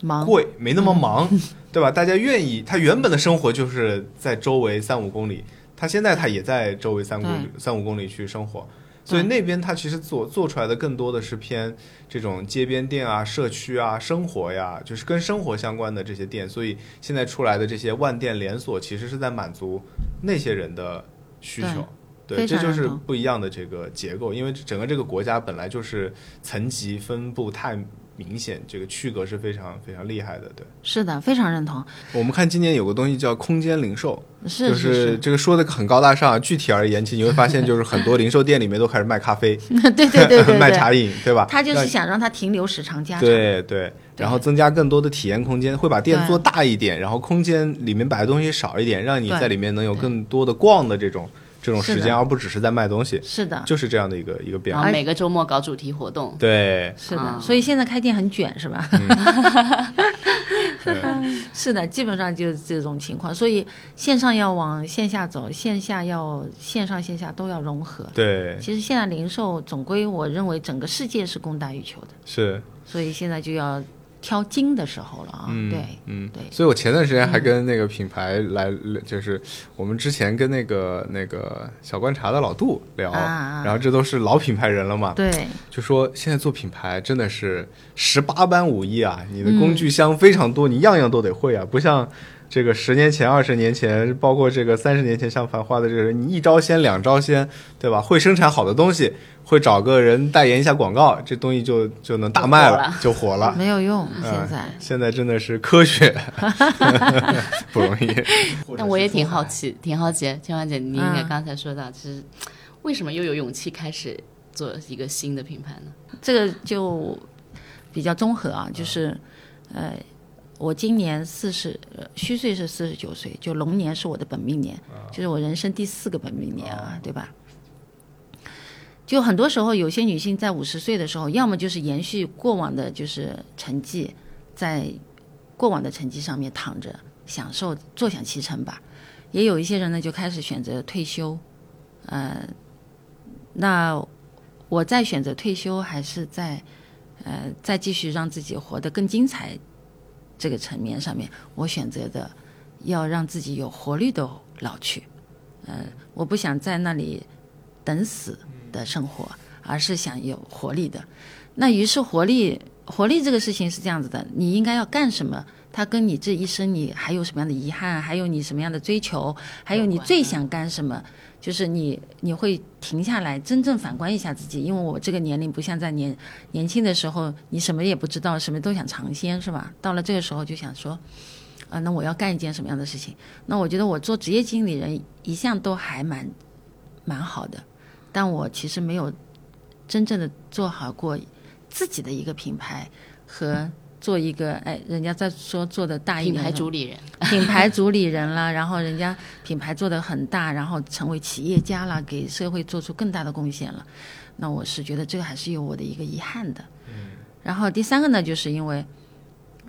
S1: 忙，
S2: 贵，没那么忙，对吧？大家愿意，他原本的生活就是在周围三五公里，他现在他也在周围三公里、三五公里去生活，所以那边他其实做做出来的更多的是偏这种街边店啊、社区啊、生活呀，就是跟生活相关的这些店，所以现在出来的这些万店连锁，其实是在满足那些人的需求。对，这就是不一样的这个结构，因为整个这个国家本来就是层级分布太明显，这个区隔是非常非常厉害的。对，
S1: 是的，非常认同，
S2: 我们看今年有个东西叫空间零售，
S1: 是
S2: 就是
S1: 是，
S2: 这个说的很高大上，具体而言，其实你会发现，就是很多零售店里面都开始卖咖啡、
S1: 对对对对对，
S2: 卖茶饮，对吧？
S1: 他就是想让它停留时长加长，
S2: 对对，然后增加更多的体验空间，会把店做大一点，然后空间里面摆的东西少一点，让你在里面能有更多的逛的这种这种时间，而不只是在卖东西，
S1: 是的，
S2: 就是这样的一个一个变化。
S5: 然后每个周末搞主题活动，
S2: 对，
S1: 是的，
S5: 啊
S1: 所以现在开店很卷，是吧？
S2: 对。
S1: 是的，基本上就是这种情况。所以线上要往线下走，线下要线上线下都要融合。
S2: 对，
S1: 其实现在零售总归，我认为整个世界是供大于求的，
S2: 是，
S1: 所以现在就要挑精的时候了啊。
S2: 嗯，
S1: 对，
S2: 嗯，
S1: 对
S2: 所以我前段时间还跟那个品牌来，就是我们之前跟那个那个小观察的老杜聊，然后这都是老品牌人了嘛，
S1: 对，
S2: 就说现在做品牌真的是十八般武艺啊，你的
S1: 嗯
S2: 工具箱非常多，你样样都得会啊，不像。这个十年前、二十年前，包括这个三十年前，像繁花的这个人，你一招鲜两招鲜，对吧？会生产好的东西，会找个人代言一下广告，这东西就就能大卖了，就火了。
S1: 没有用。
S2: 嗯
S1: 现在，
S2: 现在真的是科学 不容易。
S5: 但我也挺好奇，挺好奇，千万姐，你应该
S1: 嗯
S5: 刚才说到，其实为什么又有勇气开始做一个新的品牌呢？
S1: 这个就比较综合啊，就是呃，我今年四十，呃虚岁是四十九岁，就龙年是我的本命年，就是我人生第四个本命年啊，对吧？就很多时候，有些女性在五十岁的时候，要么就是延续过往的就是成绩，在过往的成绩上面躺着享受坐享其成吧。也有一些人呢，就开始选择退休，呃，那我在选择退休，还是在呃再继续让自己活得更精彩这个层面上面，我选择的要让自己有活力的老去。呃，我不想在那里等死的生活，而是想有活力的。那于是活力，活力这个事情是这样子的，你应该要干什么？它跟你这一生你还有什么样的遗憾，还有你什么样的追求，还有你最想干什么？就是你你会停下来，真正反观一下自己，因为我这个年龄不像在年年轻的时候，你什么也不知道，什么都想尝鲜，是吧？到了这个时候就想说，啊，那我要干一件什么样的事情？那我觉得我做职业经理人一向都还蛮蛮好的，但我其实没有真正的做好过自己的一个品牌和做一个哎，人家在说做的大一
S5: 品牌主理人，
S1: 品牌主理人啦，然后人家品牌做的很大，然后成为企业家啦，给社会做出更大的贡献了。那我是觉得这个还是有我的一个遗憾的。然后第三个呢，就是因为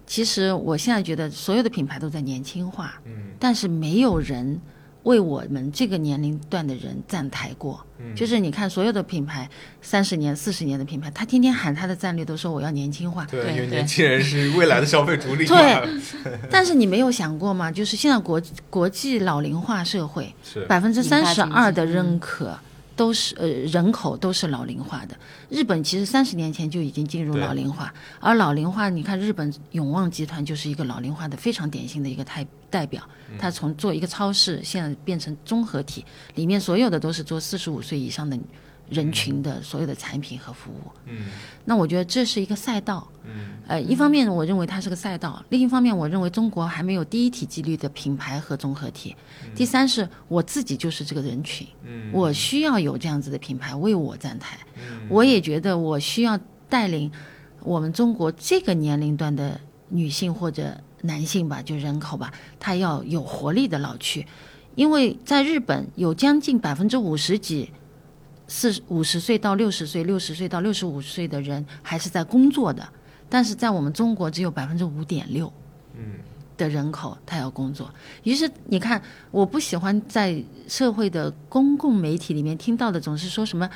S1: 其实我现在觉得所有的品牌都在年轻化，但是没有人为我们这个年龄段的人站台过。就是你看所有的品牌，三十年、四十年的品牌，他天天喊他的战略都说我要年轻化，
S2: 对，因为年轻人是未来的消费主力。
S1: 对但是你没有想过吗？就是现在国国际老龄化社会，百分之三十二的认可都是呃人口都是老龄化的。日本其实三十年前就已经进入老龄化，而老龄化，你看日本永旺集团就是一个老龄化的非常典型的一个代代表。它从做一个超市，现在变成综合体，里面所有的都是做四十五岁以上的人群的所有的产品和服务。
S2: 嗯
S1: 那我觉得这是一个赛道。
S2: 嗯
S1: 呃，一方面我认为它是个赛道，另一方面我认为中国还没有第一体几率的品牌和综合体。第三是我自己就是这个人群，
S2: 嗯
S1: 我需要有这样子的品牌为我站台。我也觉得我需要带领我们中国这个年龄段的女性或者男性吧，就人口吧，他要有活力的老去。因为在日本有将近百分之五十几，四五十岁到六十岁、六十岁到六十五岁的人还是在工作的，但是在我们中国只有百分之五点六。
S2: 嗯
S1: 的人口他要工作，于是你看，我不喜欢在社会的公共媒体里面听到的总是说什么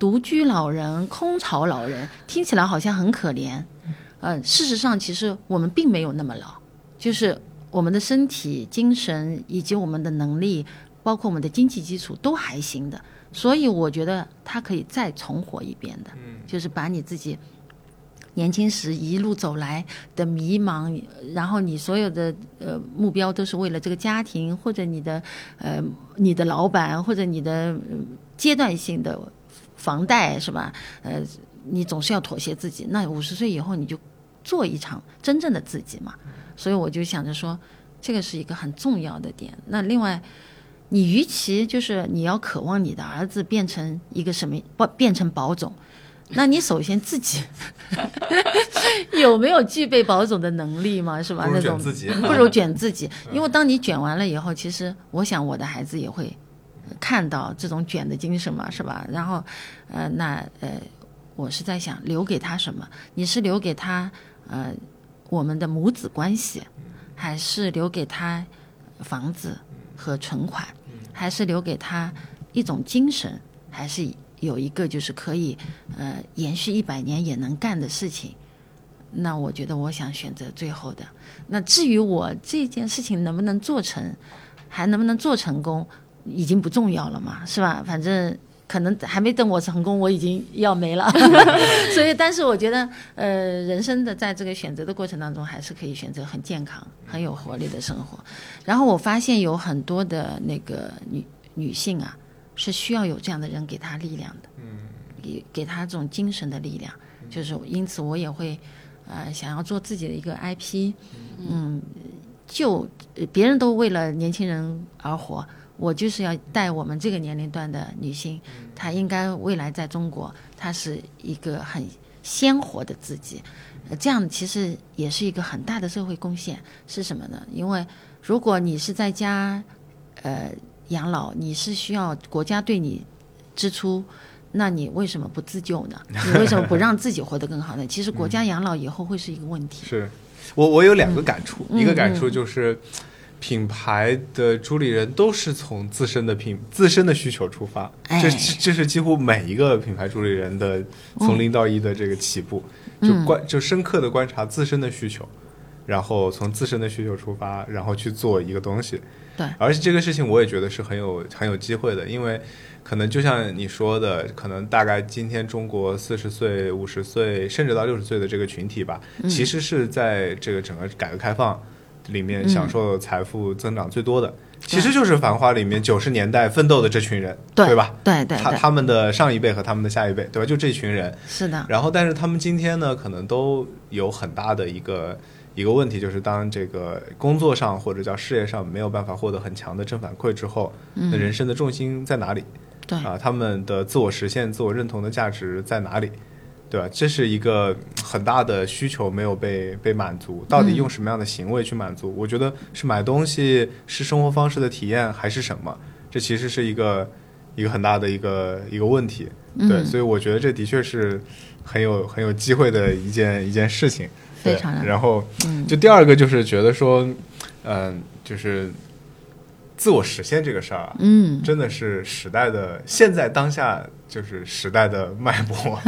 S1: 独居老人、空巢老人，听起来好像很可怜。嗯，事实上，其实我们并没有那么老，就是我们的身体、精神以及我们的能力，包括我们的经济基础都还行的。所以我觉得他可以再重活一遍的，就是把你自己年轻时一路走来的迷茫，然后你所有的呃目标都是为了这个家庭，或者你的呃你的老板，或者你的、呃阶段性的房贷是吧？呃，你总是要妥协自己。那五十岁以后你就做一场真正的自己嘛。所以我就想着说，这个是一个很重要的点。那另外。你与其就是你要渴望你的儿子变成一个什么，不变成保总，那你首先自己 有没有具备保总的能力嘛？是吧？
S2: 不如
S1: 那种
S2: 卷自己
S1: 不如卷自己，因为当你卷完了以后，其实我想我的孩子也会看到这种卷的精神嘛，是吧？然后，呃，那呃，我是在想留给他什么？你是留给他呃我们的母子关系，还是留给他房子和存款，还是留给他一种精神，还是有一个就是可以呃延续一百年也能干的事情？那我觉得我想选择最后的。那至于我这件事情能不能做成，还能不能做成功，已经不重要了嘛，是吧？反正可能还没等我成功，我已经要没了。所以，但是我觉得，呃，人生的在这个选择的过程当中，还是可以选择很健康、很有活力的生活。然后我发现有很多的那个女女性啊，是需要有这样的人给她力量的，嗯，给给她这种精神的力量。就是因此，我也会呃想要做自己的一个 IP，嗯，就呃别人都为了年轻人而活，我就是要带我们这个年龄段的女性，她应该未来在中国，她是一个很鲜活的自己，呃这样其实也是一个很大的社会贡献。是什么呢？因为如果你是在家，呃，养老，你是需要国家对你支出。那你为什么不自救呢？你为什么不让自己活得更好呢？其实国家养老以后会是一个问题。
S2: 是我我有两个感触，
S1: 嗯
S2: 一个感触就是。品牌的主理人都是从自身的品自身的需求出发，
S1: 哎。
S2: 这这是几乎每一个品牌主理人的从零到一的这个起步，
S1: 嗯。
S2: 就观就深刻的观察自身的需求，然后从自身的需求出发，然后去做一个东西。
S1: 对。
S2: 而且这个事情我也觉得是很有很有机会的，因为可能就像你说的，可能大概今天中国四十岁、五十岁甚至到六十岁的这个群体吧，
S1: 嗯。
S2: 其实是在这个整个改革开放里面享受财富增长最多的，其实就是《繁花》里面九十年代奋斗的这群人，
S1: 对
S2: 吧？他
S1: 对对对，
S2: 他们的上一辈和他们的下一辈，对吧？就这群人，
S1: 是的，
S2: 然后，但是他们今天呢，可能都有很大的一个一个问题，就是当这个工作上或者叫事业上没有办法获得很强的正反馈之后，那人生的重心在哪里？
S1: 对
S2: 啊，他们的自我实现、自我认同的价值在哪里？对吧？这是一个很大的需求没有被被满足，到底用什么样的行为去满足？我觉得是买东西，是生活方式的体验，还是什么？这其实是一个一个很大的一个一个问题。对，所以我觉得这的确是很有很有机会的一件一件事情。对
S1: 非常
S2: 然后，就第二个就是觉得说，嗯、就是自我实现这个事儿啊，
S1: 嗯，
S2: 真的是时代的现在当下就是时代的脉搏。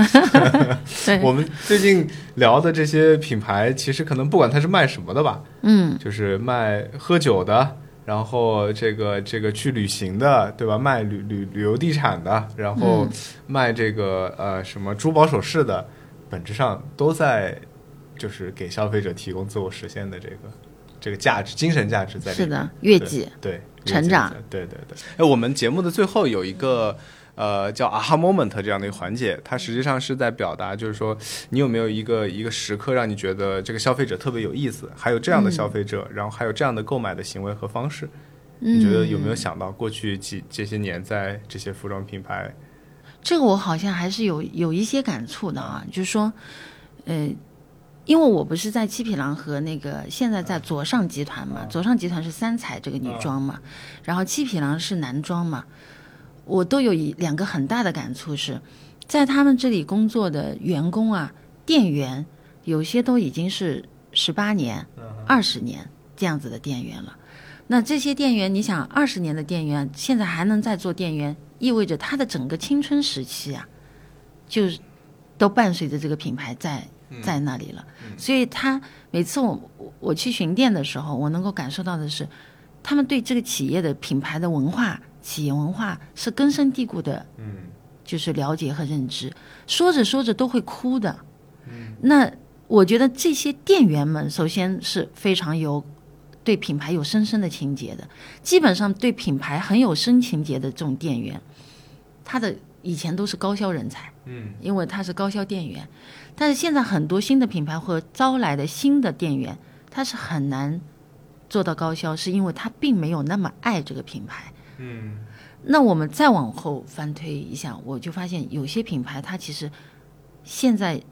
S1: 对，
S2: 我们最近聊的这些品牌，其实可能不管它是卖什么的吧，
S1: 嗯
S2: 就是卖喝酒的，然后这个这个去旅行的，对吧？卖旅旅旅游地产的，然后
S1: 嗯
S2: 卖这个呃什么珠宝首饰的，本质上都在就是给消费者提供自我实现的这个这个价值、精神价值在里面。
S1: 是的，悦己，
S2: 对
S1: 成长，
S2: 对对对。哎，我们节目的最后有一个呃叫 aha moment 这样的一个环节，它实际上是在表达，就是说你有没有一个一个时刻让你觉得这个消费者特别有意思，还有这样的消费者，然后还有这样的购买的行为和方式。你觉得有没有想到过去几这些年在这些服装品牌？
S1: 这个我好像还是有有一些感触的啊，就是说，呃，因为我不是在七匹狼和那个现在在左上集团嘛，左上集团是三彩这个女装嘛，然后七匹狼是男装嘛，我都有一两个很大的感触是，在他们这里工作的员工啊，店员有些都已经是十八年、二十年这样子的店员了。那这些店员，你想二十年的店员，现在还能再做店员，意味着他的整个青春时期啊，就是都伴随着这个品牌在在那里了。所以他每次我我我去巡店的时候，我能够感受到的是，他们对这个企业的品牌的文化、企业文化是根深蒂固的，
S2: 嗯，
S1: 就是了解和认知。说着说着都会哭的。那我觉得这些店员们，首先是非常有对品牌有深深的情结的，基本上对品牌很有深情节的这种店员，他的以前都是高销人才，
S2: 嗯，
S1: 因为他是高销店员，但是现在很多新的品牌或招来的新的店员，他是很难做到高销，是因为他并没有那么爱这个品牌。
S2: 嗯
S1: 那我们再往后翻推一下，我就发现有些品牌它其实现在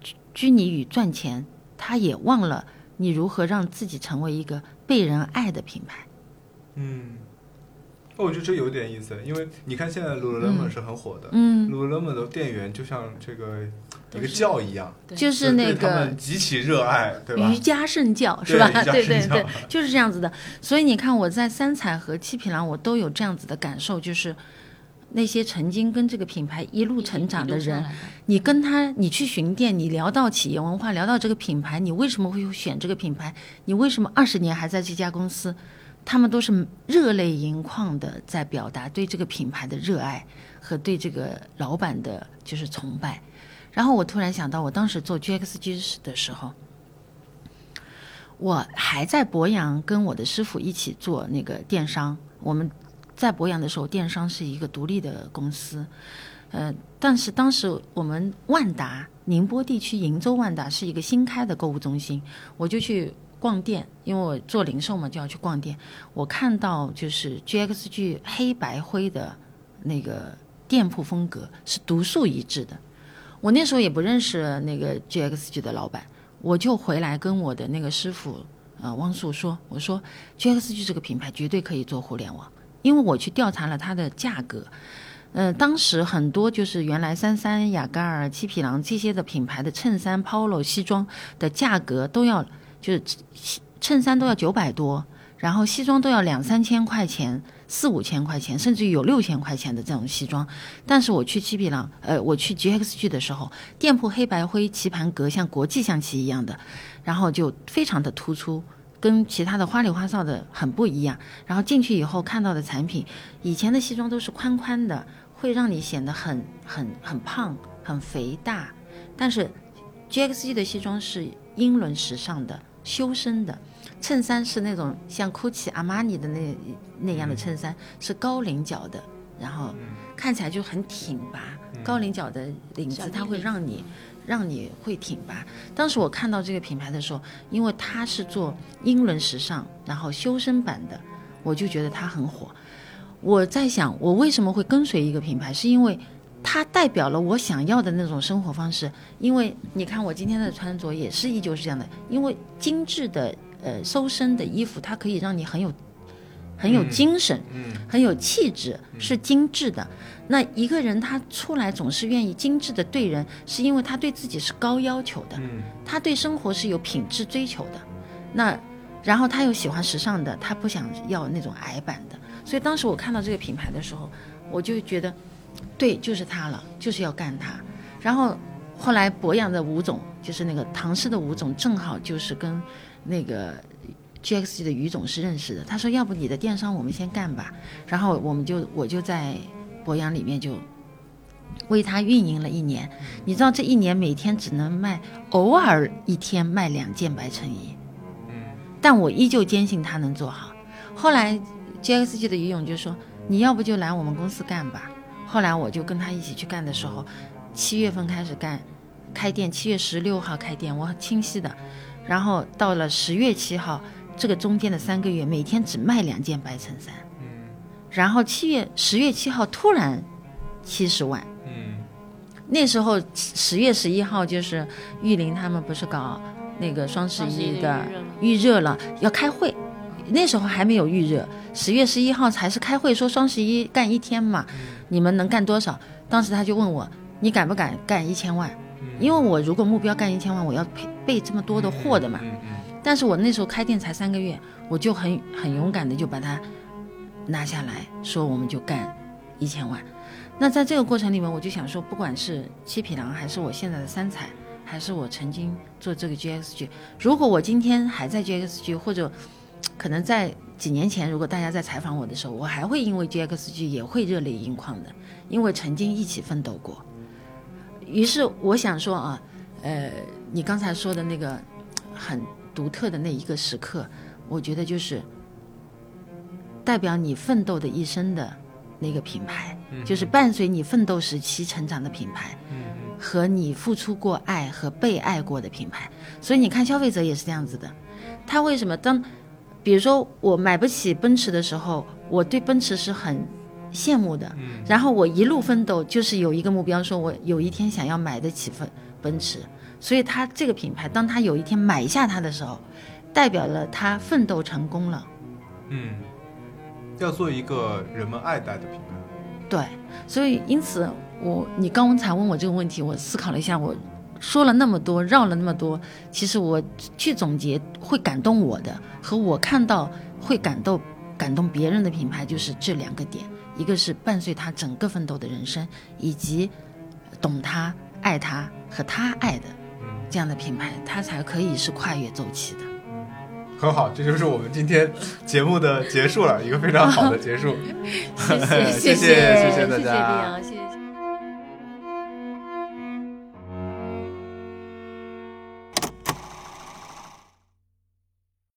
S1: 拘拘泥于赚钱，他也忘了你如何让自己成为一个被人爱的品牌。
S2: 嗯。哦我觉得这有点意思，因为你看现在 Lululemon 是很火的，
S1: 嗯
S2: ，Lululemon 的店员就像这个一个教一样，
S1: 就是那个
S2: 们极其热爱，对吧
S1: 瑜？伽圣教是吧？对对对，就是这样子的。所以你看，我在三彩和七匹狼，我都有这样子的感受，就是那些曾经跟这个品牌一路成长的人，你跟他，你去巡店，你聊到企业文化，聊到这个品牌，你为什么会选这个品牌？你为什么二十年还在这家公司？他们都是热泪盈眶的在表达对这个品牌的热爱和对这个老板的就是崇拜。然后我突然想到，我当时做 GXG 的时候，我还在博洋跟我的师傅一起做那个电商。我们在博洋的时候，电商是一个独立的公司，呃，但是当时我们万达宁波地区鄞州万达是一个新开的购物中心，我就去逛店，因为我做零售嘛，就要去逛店。我看到就是 GXG 黑白灰的那个店铺风格是独树一帜的。我那时候也不认识那个 GXG 的老板，我就回来跟我的那个师傅呃汪素说，我说 GXG 这个品牌绝对可以做互联网，因为我去调查了它的价格。呃，当时很多就是原来三三、雅戈尔、七匹狼这些的品牌的衬衫、polo、西装的价格都要，就是衬衫都要九百多，然后西装都要两三千块钱、四五千块钱，甚至于有六千块钱的这种西装。但是我去七匹狼，呃，我去 GXG 的时候，店铺黑白灰棋盘格像国际象棋一样的，然后就非常的突出。跟其他的花里花哨的很不一样，然后进去以后看到的产品，以前的西装都是宽宽的，会让你显得很很很胖、很肥大，但是 GXG 的西装是英伦时尚的、修身的，衬衫是那种像 GUCCI、阿玛尼的那那样的衬衫，是高领角的然后看起来就很挺拔，高领角的领子它会让你让你会挺拔。当时我看到这个品牌的时候，因为它是做英伦时尚，然后修身版的，我就觉得它很火。我在想，我为什么会跟随一个品牌，是因为它代表了我想要的那种生活方式。因为你看我今天的穿着也是依旧是这样的，因为精致的呃收身的衣服，它可以让你很有很有精神，
S2: 嗯
S1: 很有气质，是精致的。那一个人他出来总是愿意精致的对人，是因为他对自己是高要求的，
S2: 嗯
S1: 他对生活是有品质追求的。那然后他又喜欢时尚的，他不想要那种矮版的。所以当时我看到这个品牌的时候，我就觉得，对，就是他了，就是要干他。然后后来博洋的吴总，就是那个唐氏的吴总，正好就是跟那个 GXG 的于总是认识的。他说：“要不你的电商我们先干吧。”然后我们就我就在博洋里面就为他运营了一年。你知道这一年每天只能卖，偶尔一天卖两件白衬衣。但我依旧坚信他能做好。后来 GXG 的于勇就说：“你要不就来我们公司干吧。”后来我就跟他一起去干的时候，七月份开始干，开店，七月十六号开店，我很清晰的。然后到了十月七号，这个中间的三个月，每天只卖两件白衬衫。然后七月十月七号突然七十万，
S2: 嗯
S1: 那时候十月十一号就是玉林他们不是搞那个双十一的预热了，要开会，那时候还没有预热，十月十一号才是开会说双十一干一天嘛，你们能干多少？当时他就问我，你敢不敢干一千万？因为我如果目标干一千万，我要备备这么多的货的嘛。
S2: 嗯
S1: 但是我那时候开店才三个月，我就很很勇敢的就把它拿下来，说我们就干一千万。那在这个过程里面，我就想说，不管是七匹狼，还是我现在的三彩，还是我曾经做这个 GSG，如果我今天还在 GSG 或者可能在几年前，如果大家在采访我的时候，我还会因为 GXG 也会热泪盈眶的，因为曾经一起奋斗过。于是我想说啊，呃，你刚才说的那个很独特的那一个时刻，我觉得就是代表你奋斗的一生的那个品牌，就是伴随你奋斗时期成长的品牌，和你付出过爱和被爱过的品牌。所以你看，消费者也是这样子的，他为什么当，比如说我买不起奔驰的时候，我对奔驰是很羡慕的，然后我一路奋斗，就是有一个目标，说我有一天想要买得起奔奔驰。所以他这个品牌，当他有一天买下它的时候，代表了他奋斗成功了。
S2: 嗯，要做一个人们爱戴的品牌。
S1: 对，所以因此我你刚才问我这个问题，我思考了一下，我说了那么多，绕了那么多，其实我去总结会感动我的，和我看到会感动感动别人的品牌，就是这两个点，一个是伴随他整个奋斗的人生，以及懂他、爱他和他爱的这样的品牌，他才可以是跨越周期的。
S2: 很好，这就是我们今天节目的结束了，一个非常好的结束。
S1: 谢谢
S2: 谢谢
S1: 谢
S2: 谢大家
S1: 谢谢李阳，谢谢。